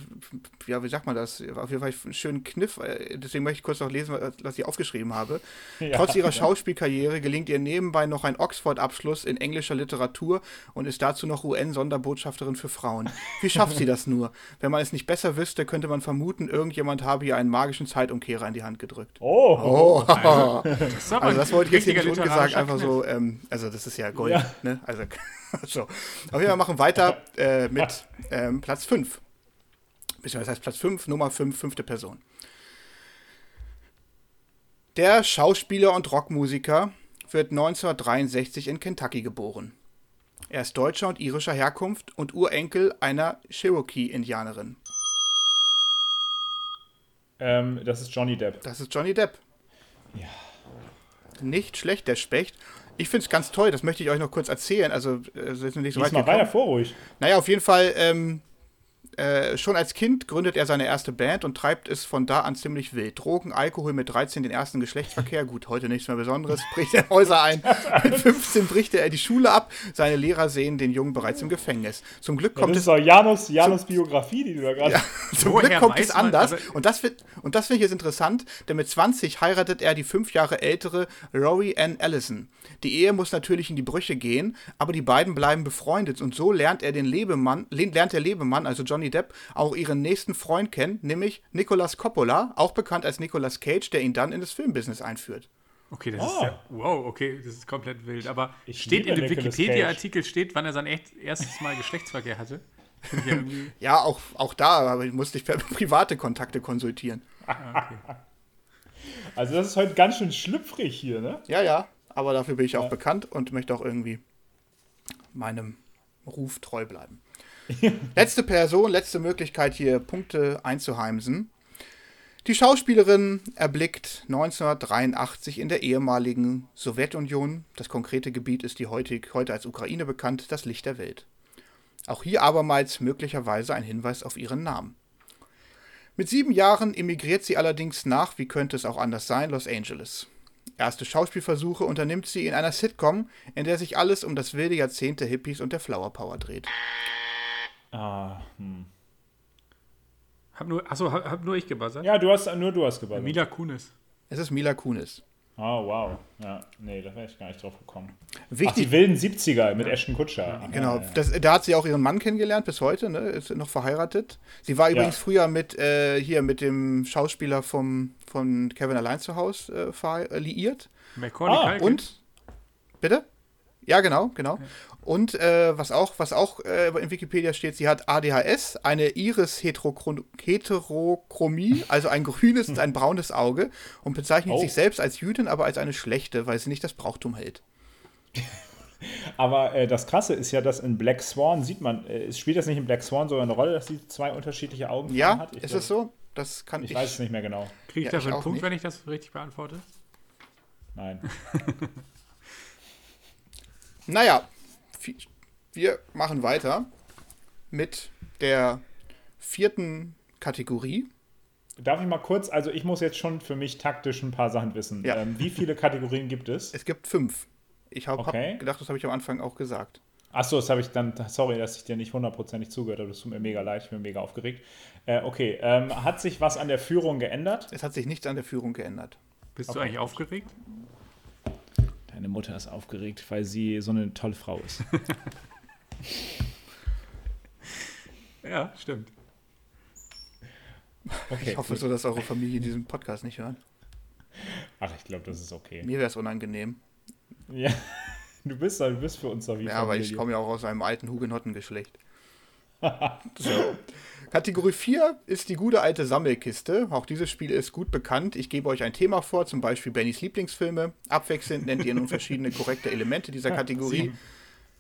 äh, ja, wie sagt man das? Auf jeden Fall einen schönen Kniff. äh, Deswegen möchte ich kurz noch lesen, was ich aufgeschrieben habe. Ja. Trotz ihrer Schauspielkarriere gelingt ihr nebenbei noch ein Oxford-Abschluss in englischer Literatur und ist dazu noch UN-Sonderbotschafterin für Frauen. Wie schafft sie das nur? Wenn man es nicht besser wüsste, könnte man vermuten, irgendjemand habe ihr einen magischen Zeitumkehrer in die Hand gedrückt. Oh, Oh, Also, Das also das wollte ich jetzt hier nicht literarischer einfach Kniff. so, ähm, also das ist ja Gold, Ja. ne? Also, so. Auf jeden Fall machen weiter äh, mit ähm, Platz 5. Das heißt Platz 5, Nummer 5, fünfte Person. Der Schauspieler und Rockmusiker wird 1963 in Kentucky geboren. Er ist deutscher und irischer Herkunft und Urenkel einer Cherokee-Indianerin. ähm, das ist Johnny Depp. Das ist Johnny Depp. Ja. Nicht schlecht, der Specht. Ich finde es ganz toll, das möchte ich euch noch kurz erzählen. Also, äh, es ist noch nicht so weit Lies mal gekommen. weiter vor, ruhig. Naja, auf jeden Fall, ähm, äh, schon als Kind gründet er seine erste Band und treibt es von da an ziemlich wild. Drogen, Alkohol mit 13 den ersten Geschlechtsverkehr, gut, heute nichts mehr Besonderes, bricht er Häuser ein. Mit 15 bricht er die Schule ab. Seine Lehrer sehen den Jungen bereits im Gefängnis. Zum Glück Ja, kommt das es ist doch Janus, Janus Biografie, die du da gerade. zum Woher Glück kommt es man, anders. also- und das, wird- und das finde ich jetzt interessant, denn mit 20 heiratet er die fünf Jahre ältere Rory Ann Allison. Die Ehe muss natürlich in die Brüche gehen, aber die beiden bleiben befreundet und so lernt er den Lebemann, le- lernt der Lebemann, also Johnny Depp, auch ihren nächsten Freund kennen, nämlich Nicolas Coppola, auch bekannt als Nicolas Cage, der ihn dann in das Filmbusiness einführt. Okay, das Oh. ist ja, wow, okay, das ist komplett wild. Aber Ich steht in dem Wikipedia-Artikel steht, wann er sein echt erstes Mal Geschlechtsverkehr hatte? Ja. Ja, auch, auch da, aber ich musste ich per private Kontakte konsultieren. Also, das ist heute ganz schön schlüpfrig hier, ne? Ja, ja, aber dafür bin ich auch bekannt und möchte auch irgendwie meinem Ruf treu bleiben. letzte Person, letzte Möglichkeit hier Punkte einzuheimsen. Die Schauspielerin erblickt 1983 in der ehemaligen Sowjetunion, das konkrete Gebiet ist die heutig, heute als Ukraine bekannt, das Licht der Welt. Auch hier abermals möglicherweise ein Hinweis auf ihren Namen. Mit sieben Jahren emigriert sie allerdings nach, wie könnte es auch anders sein, Los Angeles. Erste Schauspielversuche unternimmt sie in einer Sitcom, in der sich alles um das wilde Jahrzehnt der Hippies und der Flower Power dreht. Ah, hm. Hab nur, achso, hab, hab nur ich gebuzzert. Ja, du hast, nur du hast gebuzzert. Mila Kunis. Es ist Mila Kunis. Oh, wow. Ja, nee, da wäre ich gar nicht drauf gekommen. Ach, Wichtig, die wilden 70er mit Ashton Kutcher. genau, Ja, ja. das, da hat sie auch ihren Mann kennengelernt bis heute, ne? ist noch verheiratet. Sie war übrigens früher mit, äh, hier mit dem Schauspieler vom, von Kevin Allein zu Hause äh, liiert. Macaulay Ah. Und, bitte? Ja, genau, genau. Und äh, was auch, was auch äh, in Wikipedia steht, sie hat ADHS, eine Iris-Heterochromie, also ein grünes und ein braunes Auge und bezeichnet Oh. sich selbst als Jüdin, aber als eine schlechte, weil sie nicht das Brauchtum hält. Aber äh, das Krasse ist ja, dass in Black Swan sieht man, äh, spielt das nicht in Black Swan sogar eine Rolle, dass sie zwei unterschiedliche Augen Ja, hat? Ich ist es so? Das kann Ich ich. weiß es nicht mehr genau. Kriege ich Ja, dafür einen Punkt, nicht. wenn ich das richtig beantworte? Nein. Naja, wir machen weiter mit der vierten Kategorie. Darf ich mal kurz, also ich muss jetzt schon für mich taktisch ein paar Sachen wissen. Ja. Ähm, wie viele Kategorien gibt es? Es gibt fünf. Ich habe Okay. hab gedacht, das habe ich am Anfang auch gesagt. Achso, das habe ich dann, sorry, dass ich dir nicht hundertprozentig zugehört habe, das tut mir mega leid, ich bin mega aufgeregt. Äh, okay, ähm, hat sich was an der Führung geändert? Es hat sich nichts an der Führung geändert. Bist du Okay. eigentlich aufgeregt? Deine Mutter ist aufgeregt, weil sie so eine tolle Frau ist. Ja, stimmt. Okay. Ich hoffe so, dass eure Familie diesen Podcast nicht hört. Ach, ich glaube, das ist okay. Mir wäre es unangenehm. Ja, du bist, du bist für uns doch wie Ja, aber ich Familie. komme ja auch aus einem alten Hugenottengeschlecht. so. Kategorie 4 ist die gute alte Sammelkiste. Auch dieses Spiel ist gut bekannt. Ich gebe euch ein Thema vor, zum Beispiel Bennys Lieblingsfilme. Abwechselnd nennt ihr nun verschiedene korrekte Elemente dieser Kategorie. sieben.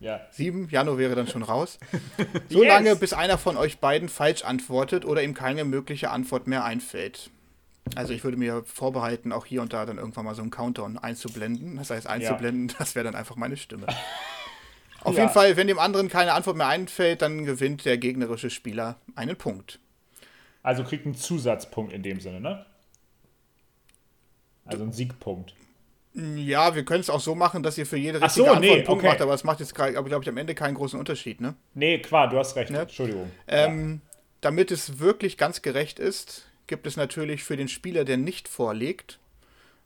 Ja. Sieben, Jano wäre dann schon raus. So Yes! lange, bis einer von euch beiden falsch antwortet oder ihm keine mögliche Antwort mehr einfällt. Also ich würde mir vorbehalten, auch hier und da dann irgendwann mal so einen Countdown einzublenden. Das heißt einzublenden, das wäre dann einfach meine Stimme. Auf Ja. jeden Fall, wenn dem anderen keine Antwort mehr einfällt, dann gewinnt der gegnerische Spieler einen Punkt. Also kriegt einen Zusatzpunkt in dem Sinne, ne? Also ein Siegpunkt. Ja, wir können es auch so machen, dass ihr für jede richtige so, Antwort nee, einen Punkt okay. macht, aber es macht jetzt, glaube ich, am Ende keinen großen Unterschied, ne? Nee, klar, du hast recht. Ne? Entschuldigung. Ähm, damit es wirklich ganz gerecht ist, gibt es natürlich für den Spieler, der nicht vorlegt,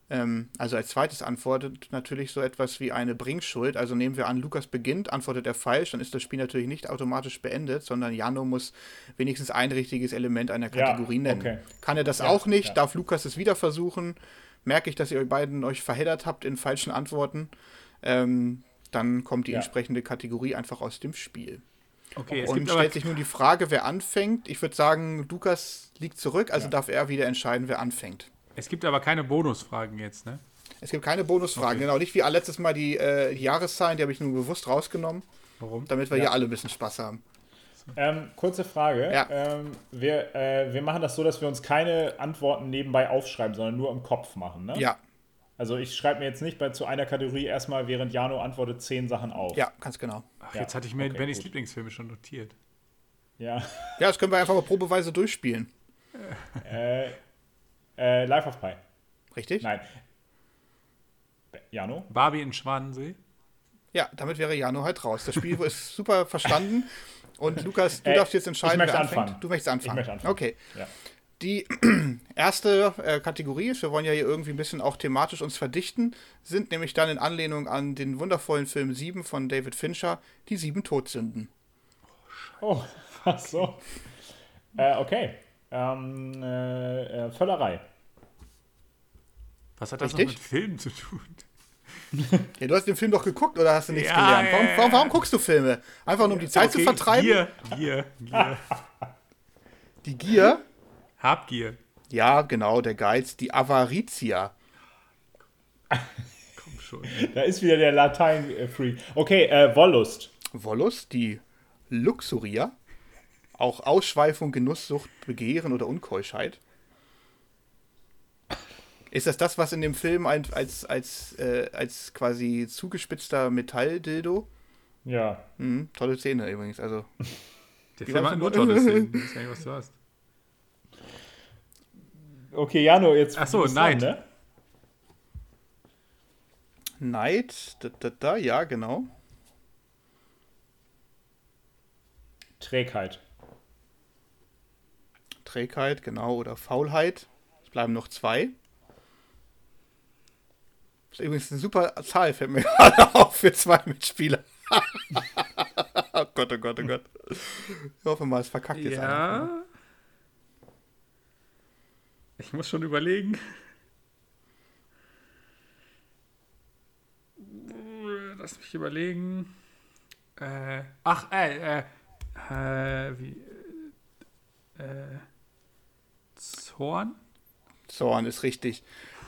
ähm, also als zweites antwortet natürlich so etwas wie eine Bringschuld. Also nehmen wir an, Lukas beginnt, antwortet er falsch, dann ist das Spiel natürlich nicht automatisch beendet, sondern Jano muss wenigstens ein richtiges Element einer Ja, Kategorie nennen. okay. Kann er das Ja, auch nicht, ja. darf Lukas es wieder versuchen. Merke ich, dass ihr euch beiden euch verheddert habt in falschen Antworten, ähm, dann kommt die Ja. entsprechende Kategorie einfach aus dem Spiel. Okay, es Und stellt sich nun die Frage, wer anfängt. Ich würde sagen, Lukas liegt zurück, also Ja. darf er wieder entscheiden, wer anfängt. Es gibt aber keine Bonusfragen jetzt, ne? Es gibt keine Bonusfragen, Okay. genau. Nicht wie letztes Mal die, äh, die Jahreszahlen, die habe ich nur bewusst rausgenommen, Warum? damit wir Ja. hier alle ein bisschen Spaß haben. Ähm, kurze Frage. Ja. Ähm, wir, äh, wir machen das so, dass wir uns keine Antworten nebenbei aufschreiben, sondern nur im Kopf machen. Ne? Ja, Also ich schreibe mir jetzt nicht bei, zu einer Kategorie erstmal, während Jano antwortet, zehn Sachen auf. ja, ganz genau. Ach, Ja, jetzt hatte ich mir okay, Bennys gut. Lieblingsfilme schon notiert. Ja. Ja, das können wir einfach mal probeweise durchspielen. äh, äh, Life of Pi. Richtig? Nein. Jano? Barbie in Schwanensee. Ja, damit wäre Jano halt raus. Das Spiel ist super verstanden. Und Lukas, du Äh, darfst jetzt entscheiden, ich möchte wer anfängt. anfangen. Du möchtest anfangen. möchte anfangen. Okay. Ja. Die erste äh, Kategorie ist, wir wollen ja hier irgendwie ein bisschen auch thematisch uns verdichten, sind nämlich dann in Anlehnung an den wundervollen Film 7 von David Fincher, die sieben Todsünden. Oh, ach so. Äh, okay. Ähm, äh, äh, Völlerei. Was hat das mit Filmen zu tun? Ja, du hast den Film doch geguckt oder hast du nichts Ja, gelernt? Warum, warum, warum guckst du Filme? Einfach nur um die Zeit zu Okay, vertreiben? Gier, Gier, Gier. Die Gier? Habgier. Ja, genau, der Geiz. Die Avaritia. Komm schon. Da ist wieder der Latein-Freak. Okay, äh, Wollust. Wollust, die Luxuria. Auch Ausschweifung, Genusssucht, Begehren oder Unkeuschheit. Ist das das, was in dem Film ein, als, als, äh, als quasi zugespitzter Metalldildo? Ja. Mhm, tolle Szene übrigens. Also, Der Film hat nur tolle Szenen. Ich weiß gar nicht, was du hast. Okay, Jano, jetzt. Ach so, bist du dran, Neid. Ne? Neid, da, da, da, ja, genau. Trägheit. Trägheit, genau, oder Faulheit. Es bleiben noch zwei. Das ist übrigens eine super Zahl, fällt mir gerade auf für zwei Mitspieler. oh Gott, oh Gott, oh Gott. Ich hoffe mal, es verkackt jetzt. Ja. Ich muss schon überlegen. Lass mich überlegen. Äh, ach, äh, äh, äh, wie, äh, Zorn? Zorn ist richtig.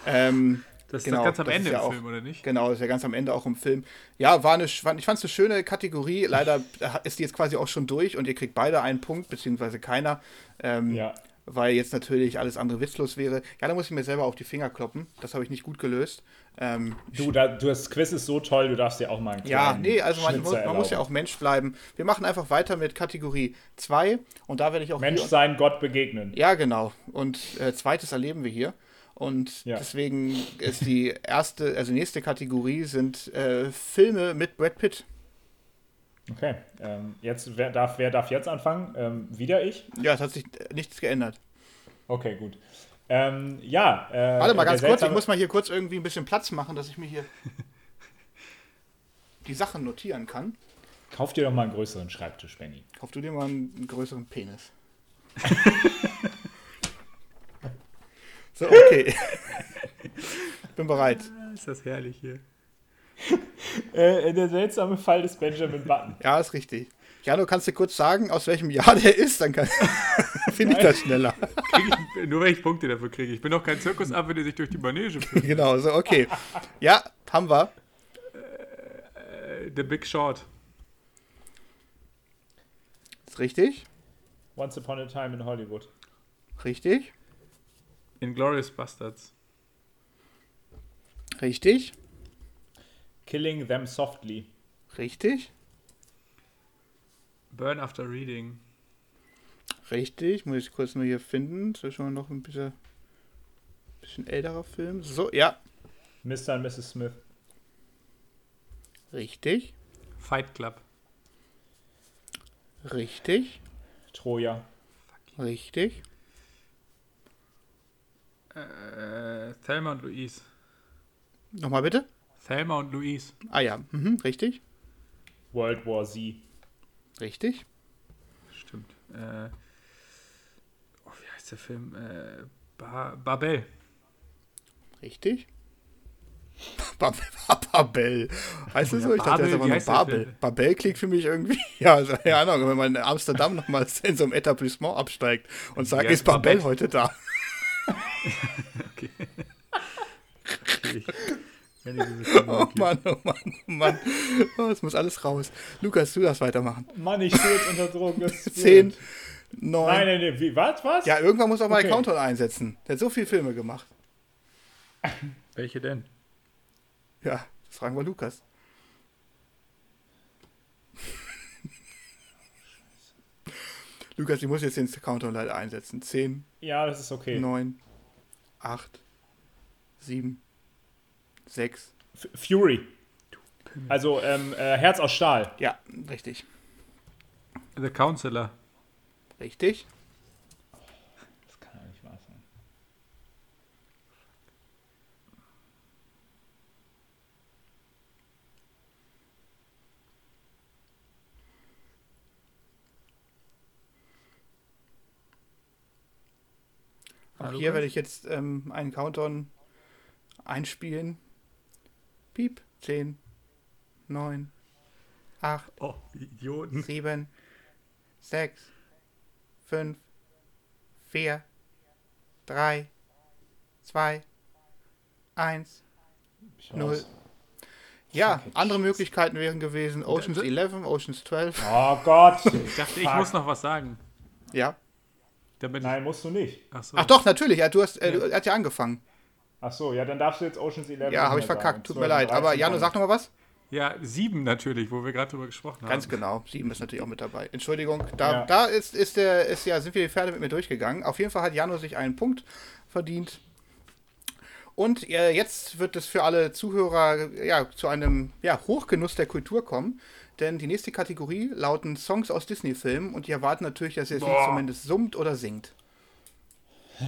Ähm, Das ist Genau, doch ganz am das ist Ende ja im auch- Film, oder nicht? genau, das ist ja ganz am Ende auch im Film. Ja, war eine, ich fand es eine schöne Kategorie. Leider ist die jetzt quasi auch schon durch und ihr kriegt beide einen Punkt, beziehungsweise keiner. Ähm, Ja. weil jetzt natürlich alles andere witzlos wäre. Ja, da muss ich mir selber auf die Finger kloppen. Das habe ich nicht gut gelöst. Ähm, Du, da, du, das Quiz ist so toll, du darfst dir auch mal einen ja, nee, also man, muss, man muss ja auch Mensch bleiben. Wir machen einfach weiter mit Kategorie 2 und da werde ich auch Mensch sein, Gott begegnen. Ja, genau. Und äh, zweites erleben wir hier. Und Ja. deswegen ist die erste, also nächste Kategorie sind äh, Filme mit Brad Pitt. Okay, ähm, jetzt, wer darf, wer darf jetzt anfangen? Ähm, wieder ich? Ja, es hat sich nichts geändert. Okay, gut. Ähm, ja. Äh, Warte mal ganz kurz, ich muss mal hier kurz irgendwie ein bisschen Platz machen, dass ich mir hier die Sachen notieren kann. Kauf dir doch mal einen größeren Schreibtisch, Benny. Kauf du dir mal einen größeren Penis. so, okay. Bin bereit. Ah, Ist das herrlich hier. Äh, der seltsame Fall des Benjamin Button. Ja, ist richtig. Jano, kannst du kurz sagen, aus welchem Jahr der ist? Dann kann- finde ich das schneller. Ich, nur wenn ich Punkte dafür kriege. Ich bin doch kein Zirkusaffe, der sich durch die Manege führt. genau, so, okay. Ja, haben wir. Äh, The Big Short. Ist richtig. Once Upon a Time in Hollywood. Richtig. Inglourious Bastards. Richtig. Killing Them Softly. Richtig. Burn After Reading. Richtig. Muss ich kurz nur hier finden. Das ist schon noch ein bisschen, bisschen älterer Film. So, ja. Mr. und Mrs. Smith. Richtig. Fight Club. Richtig. Troja. Richtig. Äh, Thelma und Louise. Nochmal bitte. Thelma und Louise. Ah ja, mhm. richtig. World War Z. Richtig. Stimmt. Äh, oh, wie heißt der Film? Äh, ba Babel. Richtig. Bab- Babel. Heißt das Ja, so? Ich dachte, das ist Babel, aber der Babel. Babel klingt für mich irgendwie, ja, also, keine Ahnung, wenn man in Amsterdam nochmal in so einem Etablissement absteigt und sagt, Ja, ist Babel heute da? Okay. okay. Oh. Mann, oh Mann, oh Mann. Oh, es muss alles raus. Lukas, du darfst weitermachen. Mann, ich stehe jetzt unter Druck. Zehn, neun. Nein, nein, nein. Wie, was? Was? Ja, irgendwann muss auch mal Okay. ein Countdown einsetzen. Der hat so viele Filme gemacht. Welche denn? Ja, das fragen wir Lukas. Lukas, ich muss jetzt den Countdown leider einsetzen. 10, Ja, das ist okay. 9, 8, 7, 6. F Fury. Also ähm, äh, Herz aus Stahl. Ja, richtig. The Counselor. Richtig. Das kann ja nicht wahr sein. Auch Hallo, hier werde ich jetzt ähm, einen Countdown einspielen. Piep. 10, 9, 8, Oh, die Idioten. 7, 6, 5, 4, 3, 2, 1, Ich Null. weiß. Ja, Fuck it, andere. Möglichkeiten wären gewesen Oceans 11, Oceans 12. Oh Gott. Ich dachte, ich muss noch was sagen. Ja. Damit Nein, musst du nicht. Ach so. Ach doch, natürlich, ja, du hast, äh, Ja. du, er hat ja angefangen. Ach so, ja, dann darfst du jetzt Ocean's Eleven. Ja, habe ich verkackt, sagen. tut 12, mir leid. Aber 13 Jano, sag noch mal was? Ja, sieben natürlich, wo wir gerade drüber gesprochen Ganz haben. genau, sieben ist natürlich auch mit dabei. Entschuldigung, da, Ja. da ist, ist der, ist ja, sind wir die Pferde mit mir durchgegangen. Auf jeden Fall hat Jano sich einen Punkt verdient. Und äh, jetzt wird es für alle Zuhörer ja, zu einem ja, Hochgenuss der Kultur kommen. Denn die nächste Kategorie lauten Songs aus Disney-Filmen und die erwarten natürlich, dass ihr das Lied Boah. zumindest summt oder singt.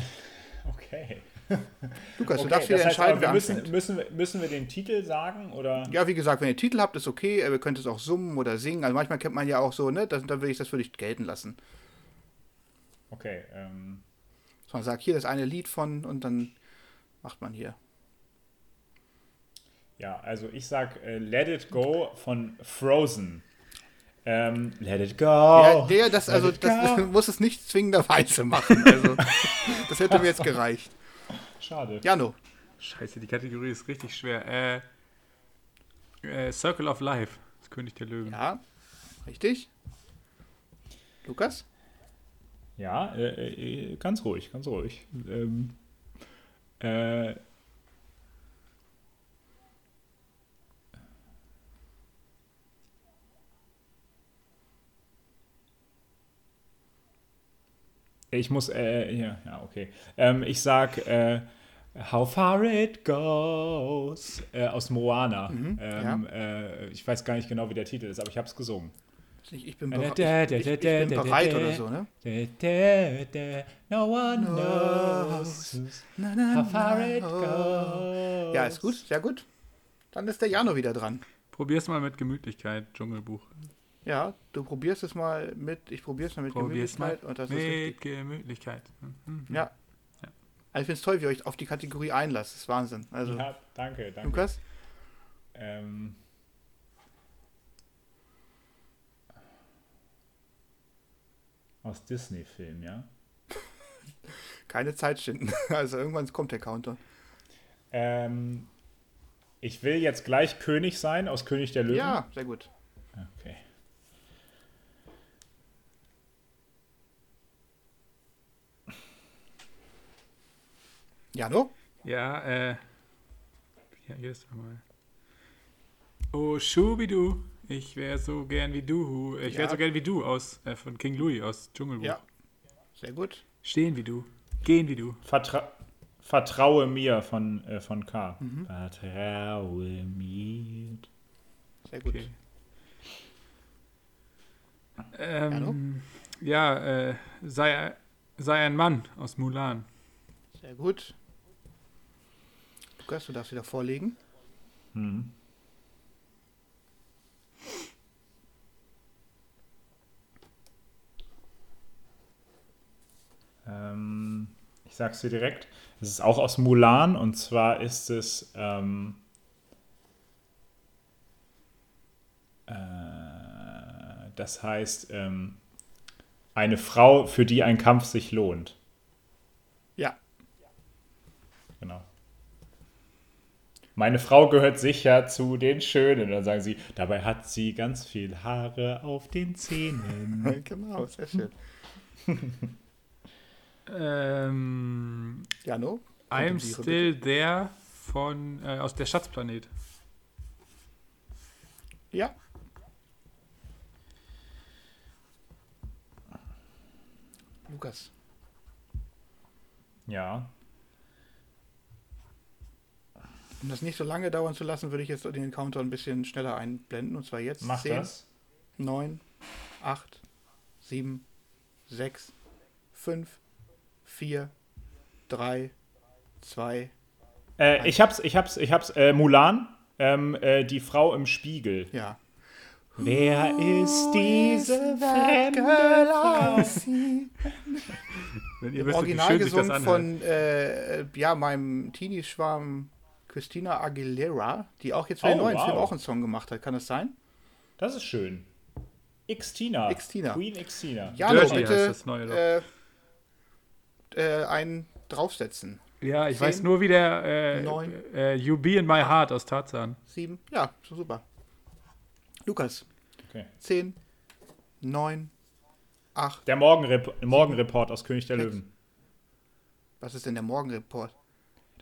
Okay. Lukas, du okay darfst wieder das heißt, entscheiden, wir müssen, anfängt. müssen, wir- müssen wir den Titel sagen? Oder? Ja, wie gesagt, wenn ihr Titel habt, ist okay. Ihr könnt es auch summen oder singen. Also manchmal kennt man ja auch so, ne? Das, dann würde ich das für dich gelten lassen. Okay. Ähm, Dass man sagt, hier das eine Lied von und dann macht man hier. Ja, also ich sag äh, Let It Go von Frozen. Ähm, let It Go. ja, der, das, also, das go. muss es nicht zwingenderweise machen. Also, das hätte mir jetzt gereicht. Schade. Jano, Scheiße, die Kategorie ist richtig schwer. Äh, äh, Circle of Life, das König der Löwen. ja, richtig. Lukas? Ja, äh, äh, ganz ruhig, ganz ruhig. Ähm, ich muss, äh, ja, ja, okay. Ähm, ich sag, äh, How Far It Goes äh, aus Moana. Mhm, ähm, äh, ich weiß gar nicht genau, wie der Titel ist, aber ich habe es gesungen. Ich bin, ich, ich, ich bin bereit oder so, ne? No one knows how far it oh. goes. Ja, ist gut, sehr gut. Dann ist der Jano wieder dran. Probier's mal mit Gemütlichkeit, Dschungelbuch. Ja, du probierst es mal mit, ich probier's mal mit Probier's mal Gemütlichkeit und das ist mit Gemütlichkeit. Mhm. Ja. Ja. Also ich finde es toll, wie ihr euch auf die Kategorie einlasst. Das ist Wahnsinn. Also, Ja, danke, danke. Lukas? Ähm, aus Disney-Film, ja? Keine Zeit schinden. Also irgendwann kommt der Counter. Ähm, ich will jetzt gleich König sein aus König der Löwen. Ja, sehr gut. Okay. Jano? Ja, äh. Ja, hier ist mal. Oh, Schubidu, ich wäre so gern wie du. Ich wäre Ja. so gern wie du aus äh, von King Louis aus Dschungelbuch. Ja. Sehr gut. Stehen wie du, gehen wie du. Vertra Vertraue mir von, äh, von K. Vertraue mir. Sehr gut. Okay. Ähm, ja, äh, sei, sei ein Mann aus Mulan. Sehr gut. Lukas, du darfst wieder vorlegen. Hm. Ähm, ich sag's dir direkt. Es ist auch aus Mulan und zwar ist es ähm, äh, das heißt ähm, eine Frau, für die ein Kampf sich lohnt. Ja. Genau. Meine Frau gehört sicher zu den Schönen. Dann sagen sie, dabei hat sie ganz viel Haare auf den Zähnen. genau, sehr schön. Ähm, Jano? I'm still there von äh, aus der Schatzplanet. bitte. Ja. Lukas. Ja. Um das nicht so lange dauern zu lassen, würde ich jetzt den Counter ein bisschen schneller einblenden. Und zwar jetzt. Mach 10, das. 9, 8, 7, 6, 5, 4, 3, 2. Äh, ich hab's, ich hab's, ich hab's. Äh, Mulan, ähm, äh, die Frau im Spiegel. Ja. Wer ist diese fremde Frau? Wenn ihr Im wie Original schön sich das gesungen von äh, ja, meinem Teenie-Schwarm Christina Aguilera, die auch jetzt für den Oh, neuen wow. Film auch einen Song gemacht hat. Kann das sein? Das ist schön. Xtina. Xtina. Queen Xtina. Jano, Dirty bitte heißt das neue äh, äh, einen draufsetzen. Ja, ich Zehn, weiß nur, wie der äh, neun, äh, You Be in My Heart aus Tarzan. Sieben. Ja, so super. Lukas. Okay. Zehn, neun, acht. Der Morgenrep Morgenreport aus König der Sechs. Löwen. Was ist denn der Morgenreport?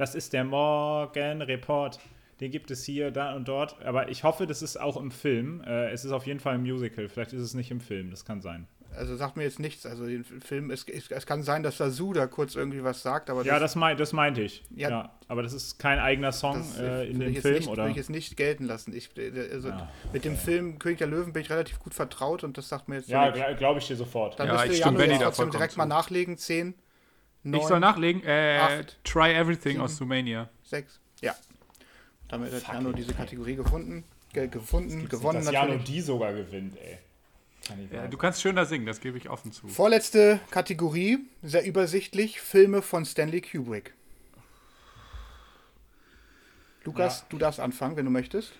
Das ist der Morgenreport. Den gibt es hier, da und dort. Aber ich hoffe, das ist auch im Film. Äh, es ist auf jeden Fall ein Musical. Vielleicht ist es nicht im Film. Das kann sein. Also sagt mir jetzt nichts. Also den Film, es, es, kann sein, dass Sasu da kurz irgendwie was sagt, aber Ja, das, mein, das meinte ich. Ja. Ja. aber das ist kein eigener Song das äh, in würde dem Film, nicht, oder? Würde ich jetzt nicht gelten lassen. Ich, äh, also Ja, mit dem Film König der Löwen bin ich relativ gut vertraut und das sagt mir jetzt Ja, glaube ich dir sofort. Dann Ja, müsste ich Janu stimme Benny jetzt da trotzdem vollkommen direkt zu. mal nachlegen. 10, 9, ich soll nachlegen. Äh, acht, Try Everything sieben. aus Sumania. 6. Ja. Damit hat it, diese. Kategorie gefunden. Ge gefunden, gewonnen nicht, dass Jano die sogar gewinnt, ey. Kann ich Ja, du kannst schöner singen, das gebe ich offen zu. Vorletzte Kategorie, sehr übersichtlich, Filme von Stanley Kubrick. Lukas, Ja. du darfst anfangen, wenn du möchtest.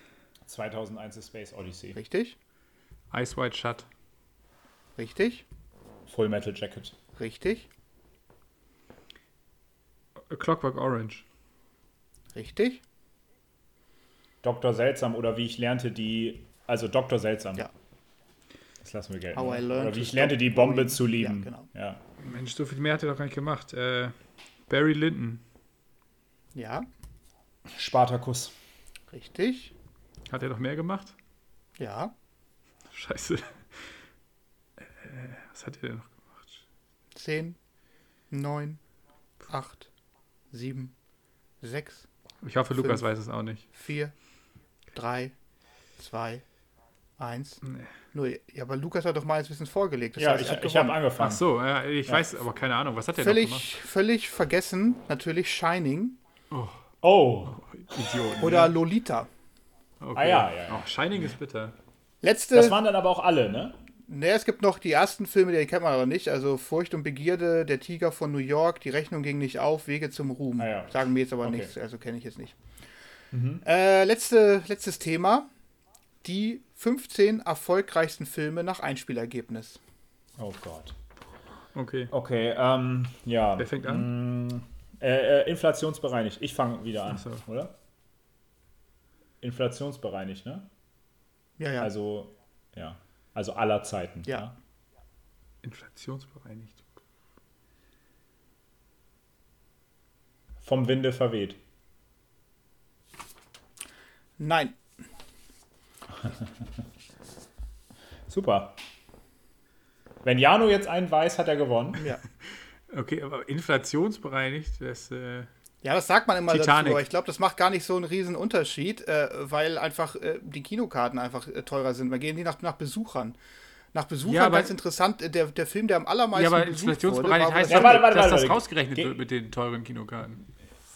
2001 A Space Odyssey. Richtig, Ice White Shut. richtig, Full Metal Jacket. richtig, A Clockwork Orange. richtig. Dr. Seltsam oder wie ich lernte die, also Dr. Seltsam. Ja. Das lassen wir gelten. How I oder? learned oder wie ich lernte die Bombe zu lieben. Ja, genau. Ja. Mensch, so viel mehr hat er doch gar nicht gemacht. Äh, Barry Lyndon. Ja, Spartacus. richtig, Hat er noch mehr gemacht? ja. Scheiße. Äh, was hat er denn noch gemacht? 10, 9, 8, 7, 6, Ich hoffe, Lukas Fünf. weiß es auch nicht. 4, 3, 2, 1. Nee. Nur, ja, aber Lukas hat doch mal bisschen vorgelegt. Das Ja, heißt, ich, hat ich habe angefangen. Ach so, ja, ich Ja. weiß, aber keine Ahnung. Was hat er noch gemacht? Völlig, völlig vergessen, natürlich Shining Oh, Idioten. oder Lolita. Okay. Ah, ja, ja, ja. Oh, Shining ist bitter. Letzte, das waren dann aber auch alle, ne? Ne, es gibt noch die ersten Filme, die kennt man aber nicht. Also Furcht und Begierde, Der Tiger von New York, Die Rechnung ging nicht auf, Wege zum Ruhm. Ah, ja. Sagen mir jetzt aber Okay. nichts, also kenne ich jetzt nicht. Äh, letzte, letztes Thema. Die 15 erfolgreichsten Filme nach Einspielergebnis. Oh Gott. Okay. Okay, ähm, ja. Wer fängt an? Mm, äh, äh, inflationsbereinigt. Ich fange wieder an, so. oder? Inflationsbereinigt, ne? Ja, ja. Also, ja. Also aller Zeiten. Ja. Inflationsbereinigt. Vom Winde verweht. Nein. Super. Wenn Jano jetzt einen weiß, hat er gewonnen. Ja. Okay, aber inflationsbereinigt, das, äh, Ja, das sagt man immer Titanic. dazu, aber ich glaube, das macht gar nicht so einen riesen Unterschied, äh, weil einfach äh, die Kinokarten einfach äh, teurer sind. Wir gehen die nach, nach Besuchern. Nach Besuchern Ja, aber- ganz interessant, äh, der, der Film, der am allermeisten Ja, aber besucht inflationsbereinigt wurde, war heißt Ja, warte, warte, dass warte, das rausgerechnet Ge- wird mit den teuren Kinokarten.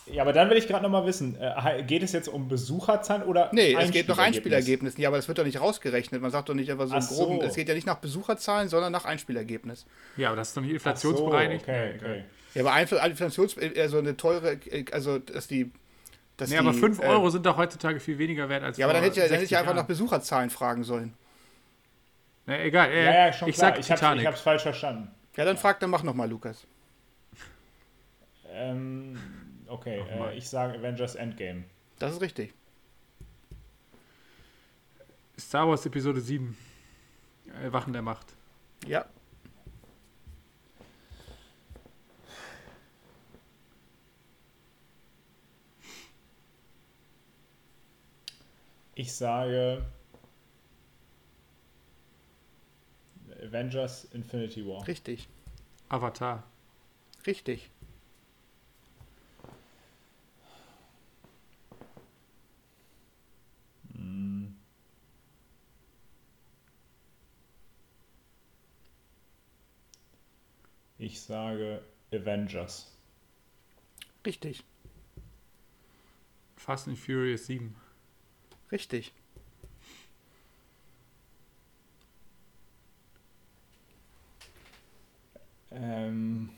Ja, aber dann will ich gerade noch mal wissen, äh, geht es jetzt um Besucherzahlen oder Nee, es geht nach Einspielergebnis? Einspielergebnissen. Ja, aber das wird doch nicht rausgerechnet. Man sagt doch nicht einfach so Ach im Groben. so. Es geht ja nicht nach Besucherzahlen, sondern nach Einspielergebnis. Ja, aber das ist doch nicht Ach so, inflationsbereinigt. okay, okay. Ja, aber Einfl- Inflations, äh, so eine teure, äh, also dass die. Dass Nee, die, aber 5 äh, Euro sind doch heutzutage viel weniger wert als Ja, aber dann hätte ich, ja- dann hätte ich 60 einfach nach. Besucherzahlen fragen sollen. Nee, egal, äh, Ja, ja, schon ich klar. sag ich, hab's, Titanic. ich hab's falsch verstanden. Ja, dann frag, dann mach nochmal, Lukas. Ähm, okay, äh, ich sage Avengers Endgame. Das ist richtig. Star Wars Episode 7. Äh, Wachen der Macht. Ja. Ich sage Avengers Infinity War. Richtig. Avatar. Richtig. Ich sage Avengers. Richtig. Fast and Furious 7. Richtig. Ähm,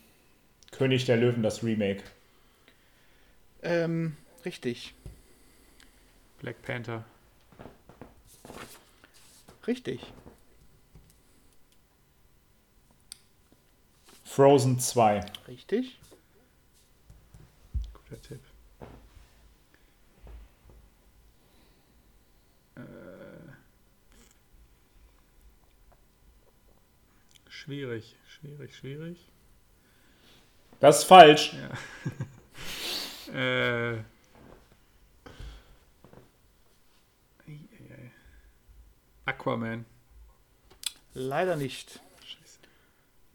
König der Löwen, das Remake. Ähm, richtig. Black Panther. Richtig. Frozen 2. Richtig. Guter Tipp. Äh, schwierig, schwierig, schwierig. Das ist falsch. Äh, ei, ei. Aquaman. Leider nicht. Scheiße.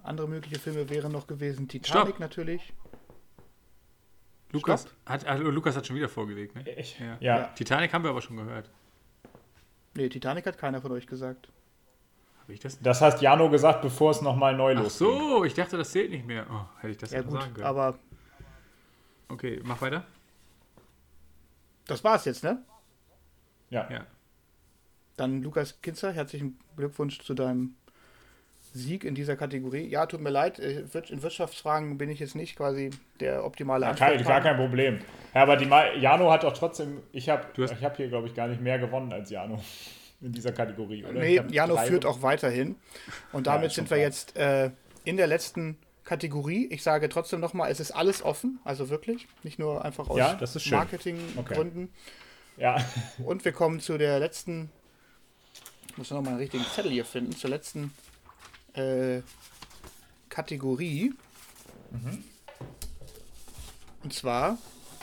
Andere mögliche Filme wären noch gewesen. Titanic Stopp. natürlich. Lukas Stopp. hat, also Lukas hat schon wieder vorgelegt, ne? Ich, Ja. ja. Ja. Titanic haben wir aber schon gehört. Nee, Titanic hat keiner von euch gesagt. Habe ich das nicht? Das hast Jano gesagt, bevor es nochmal neu Ach losging. so, ich dachte, das zählt nicht mehr. Oh, hätte ich das Ja gut, sagen können. aber Okay, mach weiter. das war's jetzt, ne? Ja. Ja. Dann Lukas Kinzer, herzlichen Glückwunsch zu deinem Sieg in dieser Kategorie. Ja, tut mir leid, äh, in Wirtschaftsfragen bin ich jetzt nicht quasi der optimale Ja, kein, gar kein Problem. Ja, aber die Ma Jano hat doch trotzdem, ich habe hab hier, glaube ich, gar nicht mehr gewonnen als Jano in dieser Kategorie, oder? Nee, Jano führt auch weiterhin. Und Ja, damit schon sind wir klar. jetzt äh, in der letzten Kategorie. Ich sage trotzdem nochmal, es ist alles offen, also wirklich, nicht nur einfach aus Ja. Marketinggründen. Ja, Und wir kommen zu der letzten, ich muss noch mal einen richtigen Zettel hier finden, zur letzten äh, Kategorie. Und zwar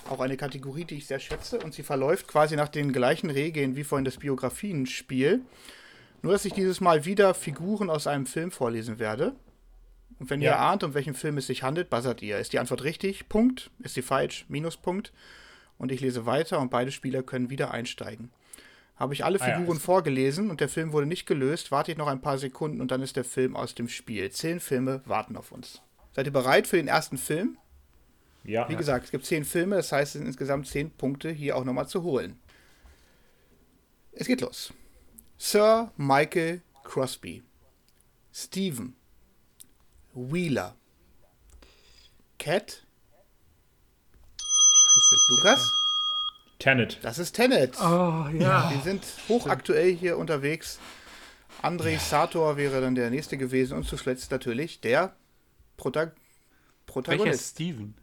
auch eine Kategorie, die ich sehr schätze und sie verläuft quasi nach den gleichen Regeln wie vorhin das Biografienspiel. Nur, dass ich dieses Mal wieder Figuren aus einem Film vorlesen werde. Und wenn ihr Ja. ahnt, um welchen Film es sich handelt, buzzert ihr. Ist die Antwort richtig? Punkt. Ist sie falsch? Minuspunkt. Und ich lese weiter und beide Spieler können wieder einsteigen. Habe ich alle Ah ja, Figuren vorgelesen und der Film wurde nicht gelöst, warte ich noch ein paar Sekunden und dann ist der Film aus dem Spiel. Zehn Filme warten auf uns. Seid ihr bereit für den ersten Film? Ja. Wie gesagt, es gibt zehn Filme, das heißt, es sind insgesamt zehn Punkte hier auch nochmal zu holen. Es geht los. Sir Michael Crosby. Stephen. Wheeler. Cat. Scheiße. ich- Lukas. Tenet. Das ist Tenet. Oh, ja. Wir sind hochaktuell hier unterwegs. André Sator wäre dann der nächste gewesen und zuletzt natürlich der Prota Welcher ist Protagonist. Steven?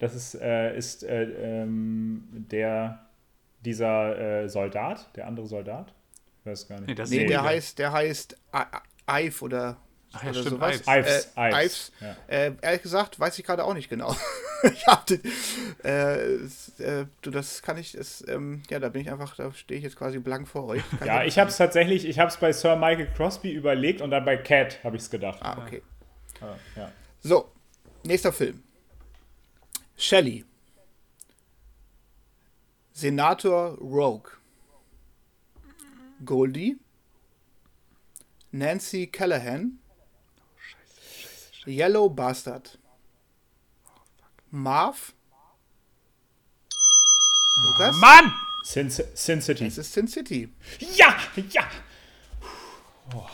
Das ist, äh, ist äh, ähm, der, dieser äh, Soldat, der andere Soldat? Ich weiß gar nicht. Nee, das Nee, der Wheeler. heißt, der heißt Ive oder, Ach ja, oder stimmt, sowas. Ives. Ives, Äh, Ives. Ives. Ja. Äh, ehrlich gesagt, weiß ich gerade auch nicht genau. ich hab den, äh, äh, du, das kann ich, es, ähm, ja, da bin ich einfach, da stehe ich jetzt quasi blank vor euch. Kann ja, ich habe es tatsächlich, ich habe es bei Sir Michael Crosby überlegt und dann bei Cat habe ich es gedacht. Ah, okay. Ja. So, nächster Film. Shelley. Senator Rogue. Goldie. Nancy Callahan. Yellow Bastard. Marv. Lukas? Mann! Sin, Sin City. Es ist Sin City. Ja, ja.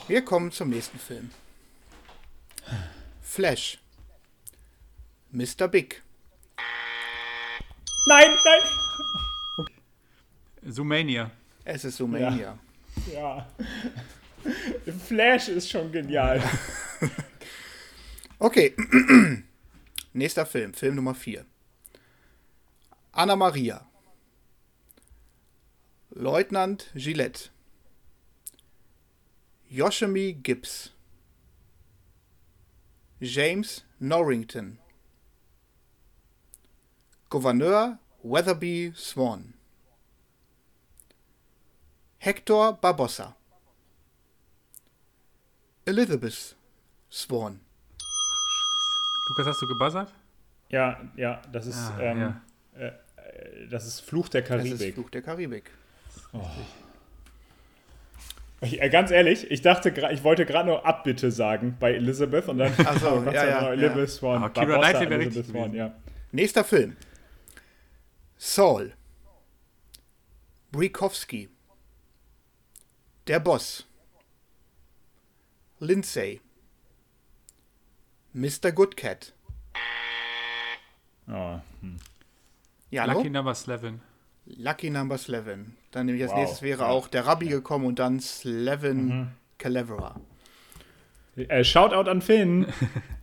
Wir kommen zum nächsten Film. Flash. Mr. Big. Nein, nein. Zoomania. Es ist Sumania. Ja. Flash ist schon genial. Okay. Nächster Film. Film Nummer 4. Anna Maria. Leutnant Gillette. Yoshimi Gibbs. James Norrington. Gouverneur Weatherby Swan. Hector Barbossa. Elizabeth Swan. Lukas, hast du gebuzzert? Ja, ja, das ist, Ah, ähm, ja. äh, das ist Fluch der Das ist Karibik. Fluch der Karibik. Ich, äh, ganz ehrlich, ich dachte, ich wollte gerade nur Abbitte sagen bei Elizabeth und dann Ach so, ja, ja, ja. Elizabeth Swan. Aber Barbossa, Knightley wäre Elizabeth richtig Swan, ja. Nächster Film. Saul. Brikowski. Der Boss. Lindsay. Mr. Good Cat. Oh, hm. Ja, Lucky Number 11. Lucky Number Slevin. Dann nämlich als Wow, nächstes wäre ja. auch der Rabbi gekommen und dann Slevin Mhm. Caleverer. Äh, Shoutout an Finn.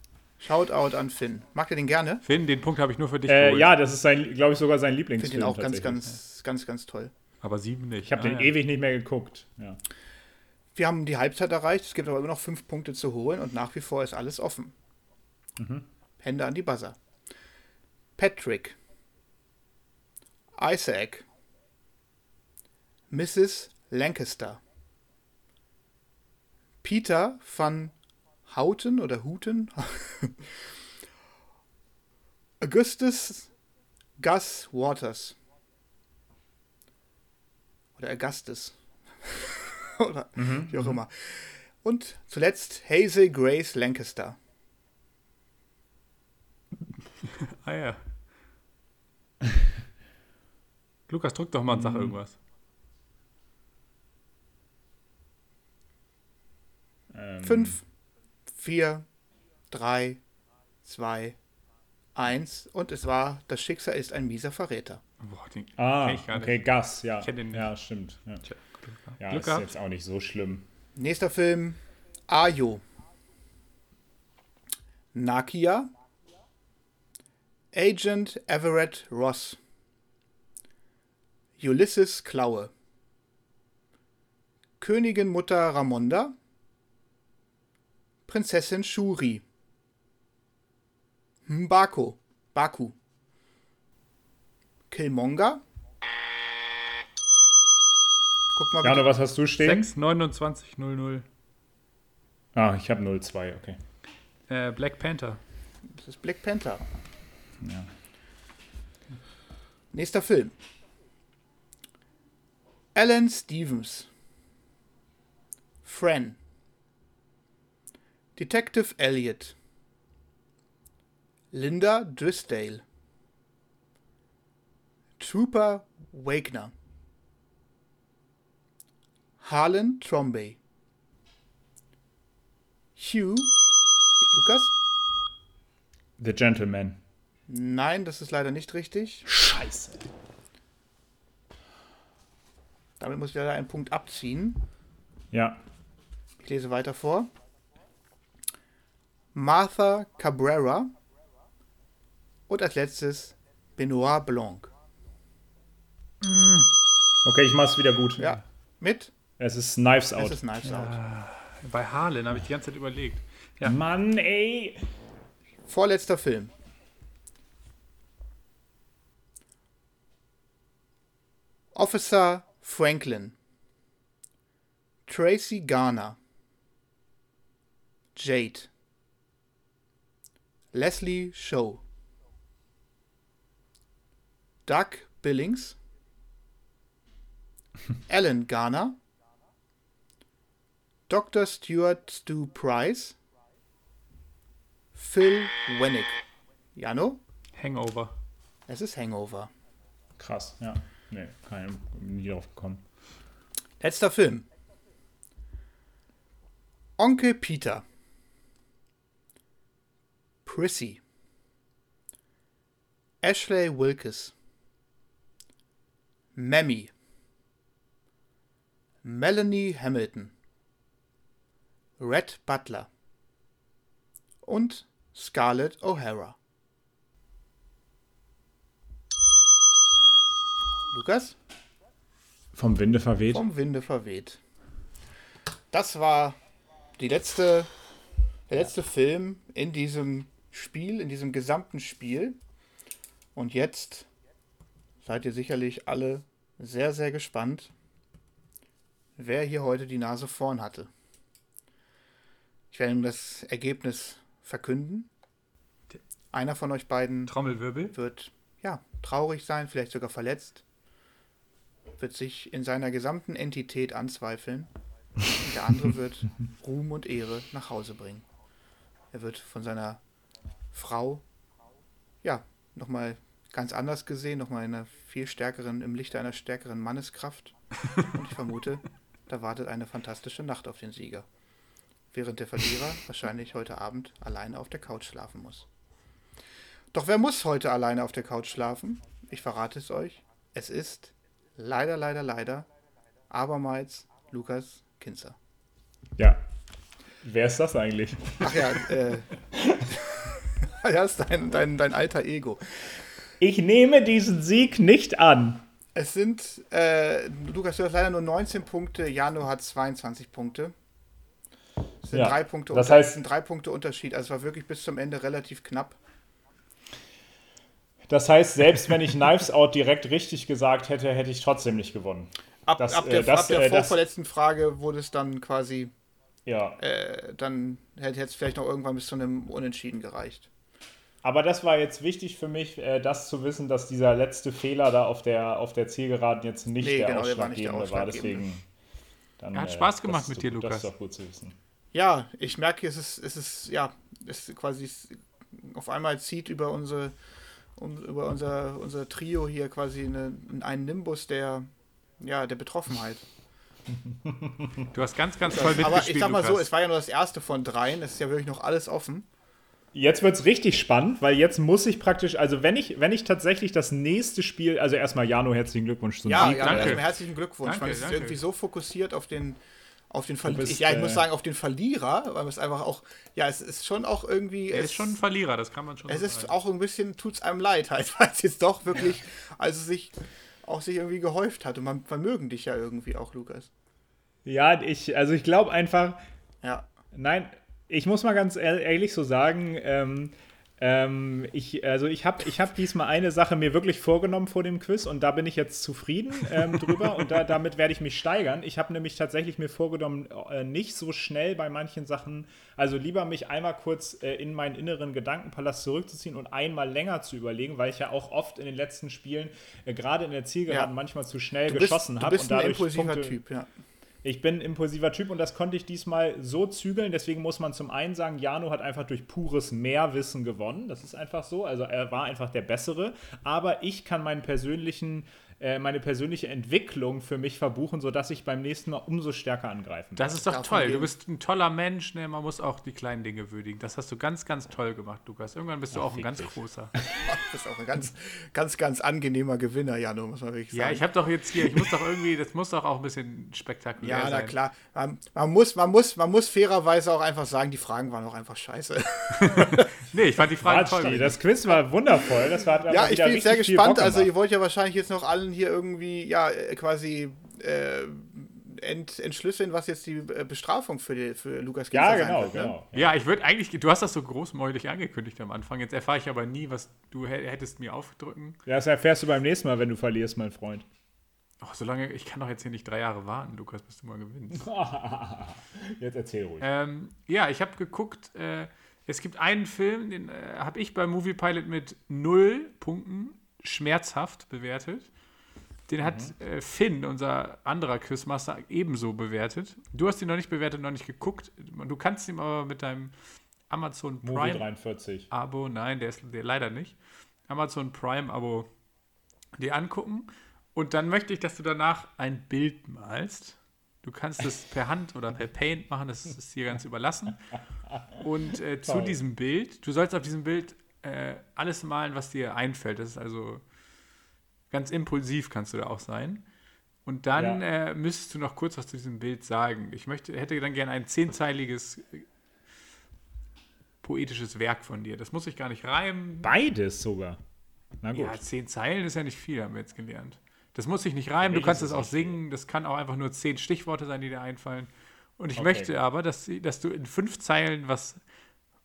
Shoutout an Finn. Mag ihr den gerne? Finn, den Punkt habe ich nur für dich äh, geholt. ja, das ist sein, glaube ich, sogar sein Ich Lieblingsfilm. finde den auch ganz, ganz, ganz, ganz toll. Aber sieben nicht. Ich habe Ah, den ja. ewig nicht mehr geguckt. Ja. Wir haben die Halbzeit erreicht. Es gibt aber immer noch fünf Punkte zu holen und nach wie vor ist alles offen. Hände an die Buzzer. Patrick. Isaac. Mrs. Lancaster. Peter van Houten oder Huten. Augustus Gus Waters. Oder Augustus. oder wie auch immer. Und zuletzt Hazel Grace Lancaster. Ah ja. Lukas, drück doch mal und Mhm. sag irgendwas. Ähm, Fünf, vier, drei, zwei, eins. Und es war, das Schicksal ist ein mieser Verräter. Boah, den Ah, ich gar okay, nicht. Gas, ja. Ich kenn den nicht. ja, stimmt. Ja, Glück ja Glück ist gehabt. jetzt auch nicht so schlimm. Nächster Film, Ayo. Nakia. Agent Everett Ross. Ulysses Klaue. Königin Mutter Ramonda. Prinzessin Shuri. Mbako. Baku. Killmonger. Guck mal, Jano, bitte. was hast du stehen? 6, 29, 00. Ah, ich habe 0,2, okay. Äh, Black Panther. Das ist Black Panther. Ja. Nächster Film. Alan Stevens. Fran. Detective Elliot. Linda Drisdale. Trooper Wagner. Harlan Trombey. Hugh. Lukas? The Gentleman. Nein, das ist leider nicht richtig. Scheiße. Damit muss ich leider einen Punkt abziehen. Ja. Ich lese weiter vor. Martha Cabrera. Und als letztes Benoit Blanc. Okay, ich mach's wieder gut. Ja, mit? Es ist Knives Es Out. ist Knives Out. Bei Harlan habe ich die ganze Zeit überlegt. Ja. Mann, ey. Vorletzter Film. Officer Franklin. Tracy Garner. Jade. Leslie Show. Doug Billings, Alan Garner, Dr. Stuart Stu Price, Phil Wennick. Jano? Hangover. Es ist Hangover. Krass, ja. Nee, kein, nie drauf gekommen. Letzter Film. Onkel Peter. Prissy. Ashley Wilkes. Mammy. Melanie Hamilton. Red Butler. Und Scarlett O'Hara. Lukas? Vom Winde verweht. Vom Winde verweht. Das war die letzte, der letzte Film in diesem Spiel, in diesem gesamten Spiel. Und jetzt seid ihr sicherlich alle sehr, sehr gespannt, wer hier heute die Nase vorn hatte. Ich werde nun das Ergebnis verkünden. Einer von euch beiden Trommelwirbel. wird ja traurig sein, vielleicht sogar verletzt, wird sich in seiner gesamten Entität anzweifeln. Und der andere wird Ruhm und Ehre nach Hause bringen. Er wird von seiner Frau, ja, nochmal ganz anders gesehen, nochmal in einer viel stärkeren, im Lichte einer stärkeren Manneskraft. Und ich vermute, da wartet eine fantastische Nacht auf den Sieger. Während der Verlierer wahrscheinlich heute Abend alleine auf der Couch schlafen muss. Doch wer muss heute alleine auf der Couch schlafen? Ich verrate es euch. Es ist leider, leider, leider abermals Lukas Kinzer. Ja. Wer ist das eigentlich? Ach ja, äh. ja, ist dein, dein, dein alter Ego. Ich nehme diesen Sieg nicht an. Es sind, äh, Lukas, du hast leider nur 19 Punkte, Jano hat 22 Punkte. Es sind, Ja, drei, Punkte das heißt- sind drei Punkte Unterschied. Also es war wirklich bis zum Ende relativ knapp. Das heißt, selbst wenn ich Knives Out direkt richtig gesagt hätte, hätte ich trotzdem nicht gewonnen. Ab, Das, ab äh, der, das, ab der äh, vorverletzten Frage wurde es dann quasi, Ja. äh, dann hätte es vielleicht noch irgendwann bis zu einem Unentschieden gereicht. Aber das war jetzt wichtig für mich, äh, das zu wissen, dass dieser letzte Fehler da auf der, auf der Zielgeraden jetzt nicht Nee, der genau, der war nicht der ausschlaggebende war. Ausschlaggebende. Deswegen. Dann, Er hat äh, Spaß gemacht mit dir, doch- Das Lukas. ist doch gut zu wissen. Ja, ich merke, es ist, es ist, ja, es ist quasi es- auf einmal zieht über unsere, um, über unser, unser Trio hier quasi eine, einen Nimbus der, ja, der Betroffenheit. Du hast ganz, ganz toll mitgespielt, Aber ich sag mal so, Lukas. es war ja nur das erste von dreien, es ist ja wirklich noch alles offen. Jetzt wird es richtig spannend, weil jetzt muss ich praktisch, also wenn ich, wenn ich tatsächlich das nächste Spiel, also erstmal Jano, herzlichen Glückwunsch zum Ja, Sieg. ja, danke. herzlichen Glückwunsch. Danke, Man ist danke. irgendwie so fokussiert auf den, auf den Verlierer. bist, Ja, ich äh, muss sagen, auf den Verlierer, weil es einfach auch, ja, es ist schon auch irgendwie. Er es, ist schon ein Verlierer, das kann man schon Es so ist sagen. auch ein bisschen, tut's einem leid, halt, weil es jetzt doch wirklich, also sich auch sich irgendwie gehäuft hat. Und man vermögen dich ja irgendwie auch, Lukas. Ja, ich, also ich glaube einfach, Ja. Nein, ich muss mal ganz ehr- ehrlich so sagen, ähm, ähm, ich, also ich habe ich hab diesmal eine Sache mir wirklich vorgenommen vor dem Quiz und da bin ich jetzt zufrieden ähm, drüber und da, damit werde ich mich steigern. Ich habe nämlich tatsächlich mir vorgenommen, äh, nicht so schnell bei manchen Sachen, also lieber mich einmal kurz äh, in meinen inneren Gedankenpalast zurückzuziehen und einmal länger zu überlegen, weil ich ja auch oft in den letzten Spielen, äh, gerade in der Zielgeraden, Ja. manchmal zu schnell Du bist, geschossen du habe bist und ein dadurch impulsiver Punkte, Typ, ja. Ich bin ein impulsiver Typ und das konnte ich diesmal so zügeln. Deswegen muss man zum einen sagen, Jano hat einfach durch pures Mehrwissen gewonnen. Das ist einfach so. Also er war einfach der Bessere. Aber ich kann meinen persönlichen, äh, meine persönliche Entwicklung für mich verbuchen, sodass ich beim nächsten Mal umso stärker angreifen Das ist doch Davon toll. gehen. Du bist ein toller Mensch. Ne? Man muss auch die kleinen Dinge würdigen. Das hast du ganz, ganz toll gemacht, Lukas. Irgendwann bist du auch ein ganz großer. Das ist auch ein ganz, ganz, ganz angenehmer Gewinner, Jano, muss man wirklich sagen. Ja, ich habe doch jetzt hier, ich muss doch irgendwie, das muss doch auch ein bisschen spektakulär Ja, sein. na klar. Man, man, muss, man, muss, man muss fairerweise auch einfach sagen, die Fragen waren auch einfach scheiße. Nee, ich fand die Frage Quatsch, toll. das Quiz war wundervoll. Das war, Ja, ich bin jetzt sehr richtig gespannt. Also, ihr wollt ja wahrscheinlich jetzt noch allen hier irgendwie, ja, äh, quasi äh, ent, entschlüsseln, was jetzt die äh, Bestrafung für, die, für Lukas ja, Ginter sein genau, wird, ne? genau. Ja, ich würde eigentlich, du hast das so großmäulig angekündigt am Anfang. Jetzt erfahre ich aber nie, was du hä- hättest mir aufdrücken. Ja, Das erfährst du beim nächsten Mal, wenn du verlierst, mein Freund. Oh, solange, ich kann doch jetzt hier nicht drei Jahre warten, Lukas, bis du mal gewinnst. Jetzt erzähl ruhig. ähm, ja, ich habe geguckt, äh, es gibt einen Film, den äh, habe ich bei Movie Pilot mit null Punkten schmerzhaft bewertet. Den hat Mhm. äh, Finn, unser anderer Quizmaster, ebenso bewertet. Du hast ihn noch nicht bewertet, noch nicht geguckt. Du kannst ihm aber mit deinem Amazon Prime 43. Abo, nein, der ist der leider nicht. Amazon Prime Abo dir angucken. Und dann möchte ich, dass du danach ein Bild malst. Du kannst es per Hand oder per Paint machen, das ist dir ganz überlassen. Und äh, zu diesem Bild, du sollst auf diesem Bild äh, alles malen, was dir einfällt. Das ist also ganz impulsiv, kannst du da auch sein. Und dann Ja. äh, müsstest du noch kurz was zu diesem Bild sagen. Ich möchte, hätte dann gerne ein zehnzeiliges äh, poetisches Werk von dir. Das muss ich gar nicht reimen. Beides sogar. Na gut. Ja, zehn Zeilen ist ja nicht viel, haben wir jetzt gelernt. Das muss sich nicht reimen, du kannst es auch singen, das kann auch einfach nur zehn Stichworte sein, die dir einfallen. Und ich Okay. möchte aber, dass, dass du in fünf Zeilen was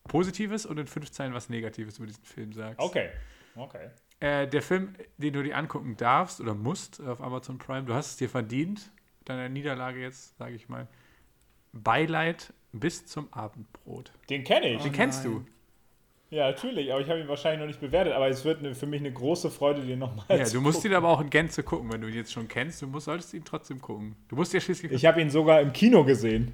Positives und in fünf Zeilen was Negatives über diesen Film sagst. Okay. Okay. Äh, der Film, den du dir angucken darfst oder musst auf Amazon Prime, du hast es dir verdient, deiner Niederlage jetzt, sage ich mal. Beileid bis zum Abendbrot. Den kenne ich. Den kennst nein. du. Ja, natürlich, aber ich habe ihn wahrscheinlich noch nicht bewertet. Aber es wird eine, für mich eine große Freude, den nochmal Ja, zu du musst gucken. ihn aber auch in Gänze gucken, wenn du ihn jetzt schon kennst. Du musst, solltest ihn trotzdem gucken. Du musst ja schließlich. Ich habe ihn sogar im Kino gesehen.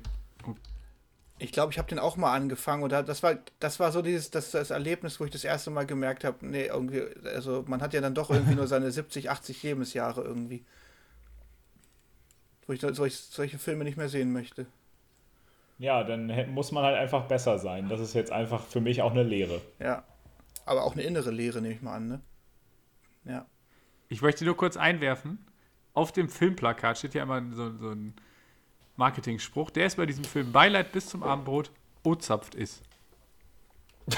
Ich glaube, ich habe den auch mal angefangen und da- das war, das war so dieses, das, das Erlebnis, wo ich das erste Mal gemerkt habe, nee, irgendwie, also man hat ja dann doch irgendwie nur seine 70, 80 Lebensjahre irgendwie. Wo ich solch, solche Filme nicht mehr sehen möchte. Ja, dann muss man halt einfach besser sein. Das ist jetzt einfach für mich auch eine Lehre. Ja. Aber auch eine innere Leere, nehme ich mal an, ne? Ja. Ich möchte nur kurz einwerfen. Auf dem Filmplakat steht ja immer so, so ein Marketing-Spruch. Der ist bei diesem Film Beileid bis zum Abendbrot O-zapft ist.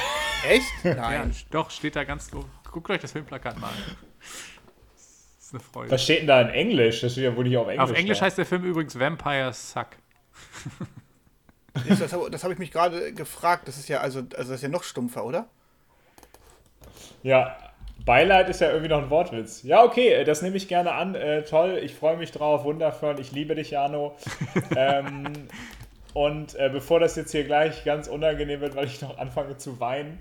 Echt? Ja, Nein. doch, steht da ganz. Guckt euch das Filmplakat mal an. Das ist eine Freude. Was steht denn da in Englisch? Das steht ja wohl nicht auf Englisch. Auf Englisch da. heißt der Film übrigens Vampire Suck. Das, das, habe- das habe ich mich gerade gefragt. Das ist ja, also, also das ist ja noch stumpfer, oder? Ja, Beileid ist ja irgendwie noch ein Wortwitz. Ja, okay, äh, das nehme ich gerne an. Äh, toll, ich freue mich drauf, wundervoll. Ich liebe dich, Jano. ähm, und äh, bevor das jetzt hier gleich ganz unangenehm wird, weil ich noch anfange zu weinen,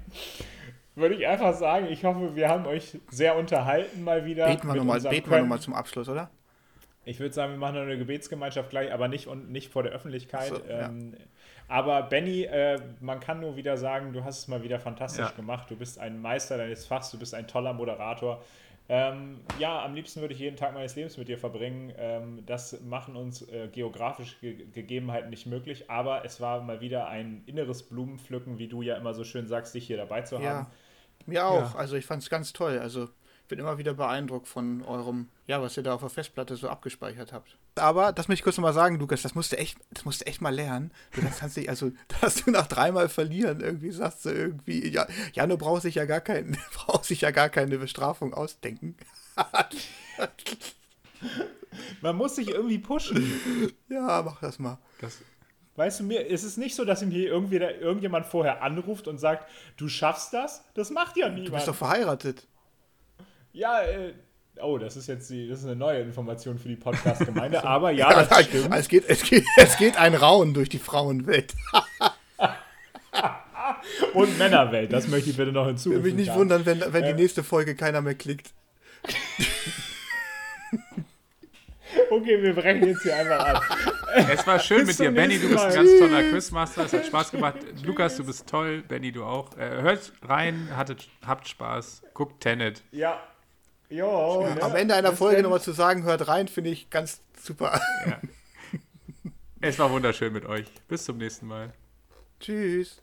würde ich einfach sagen, ich hoffe, wir haben euch sehr unterhalten mal wieder. Beten wir nochmal noch zum Abschluss, oder? Ich würde sagen, wir machen noch eine Gebetsgemeinschaft gleich, aber nicht und nicht vor der Öffentlichkeit. So, ja. Aber Benny, äh, man kann nur wieder sagen, du hast es mal wieder fantastisch Ja. gemacht. Du bist ein Meister deines Fachs, du bist ein toller Moderator. Ähm, ja, am liebsten würde ich jeden Tag meines Lebens mit dir verbringen. Ähm, das machen uns äh, geografische Ge Gegebenheiten nicht möglich, aber es war mal wieder ein inneres Blumenpflücken, wie du ja immer so schön sagst, dich hier dabei zu haben. Ja. Mir auch. Ja. Also ich fand es ganz toll. Also ich bin immer wieder beeindruckt von eurem, ja, was ihr da auf der Festplatte so abgespeichert habt. Aber das möchte ich kurz nochmal sagen, Lukas, das musst du echt, das musst du echt mal lernen. Du das kannst dich, also, dass du nach dreimal verlieren irgendwie sagst du irgendwie, ja, Jano braucht sich ja gar kein, braucht sich ja gar keine Bestrafung ausdenken. Man muss sich irgendwie pushen. ja, mach das mal. Das, Weißt du, mir ist es nicht so, dass ihm hier irgendwie da, irgendjemand vorher anruft und sagt, du schaffst das? Das macht ja niemand. Du bist doch verheiratet. Ja, äh, oh, das ist jetzt die, das ist eine neue Information für die Podcast-Gemeinde, aber ja, das stimmt. Es geht, es, geht, es geht ein Rauen durch die Frauenwelt. Und Männerwelt, das möchte ich bitte noch Würde hinzufügen. mich nicht ja. wundern, wenn, wenn Äh. die nächste Folge keiner mehr klickt. Okay, wir brechen jetzt hier einfach ab. es war schön Bis mit dir, Benny. Du bist ein ganz toller Quizmaster. Es hat Spaß gemacht. Lukas, du bist toll. Benny, du auch. Äh, hört rein, hattet, habt Spaß. Guckt Tenet. Ja. Jo, ne? Am Ende einer Folge nochmal zu sagen, hört rein, finde ich ganz super. Es war wunderschön mit euch. Bis zum nächsten Mal. Tschüss.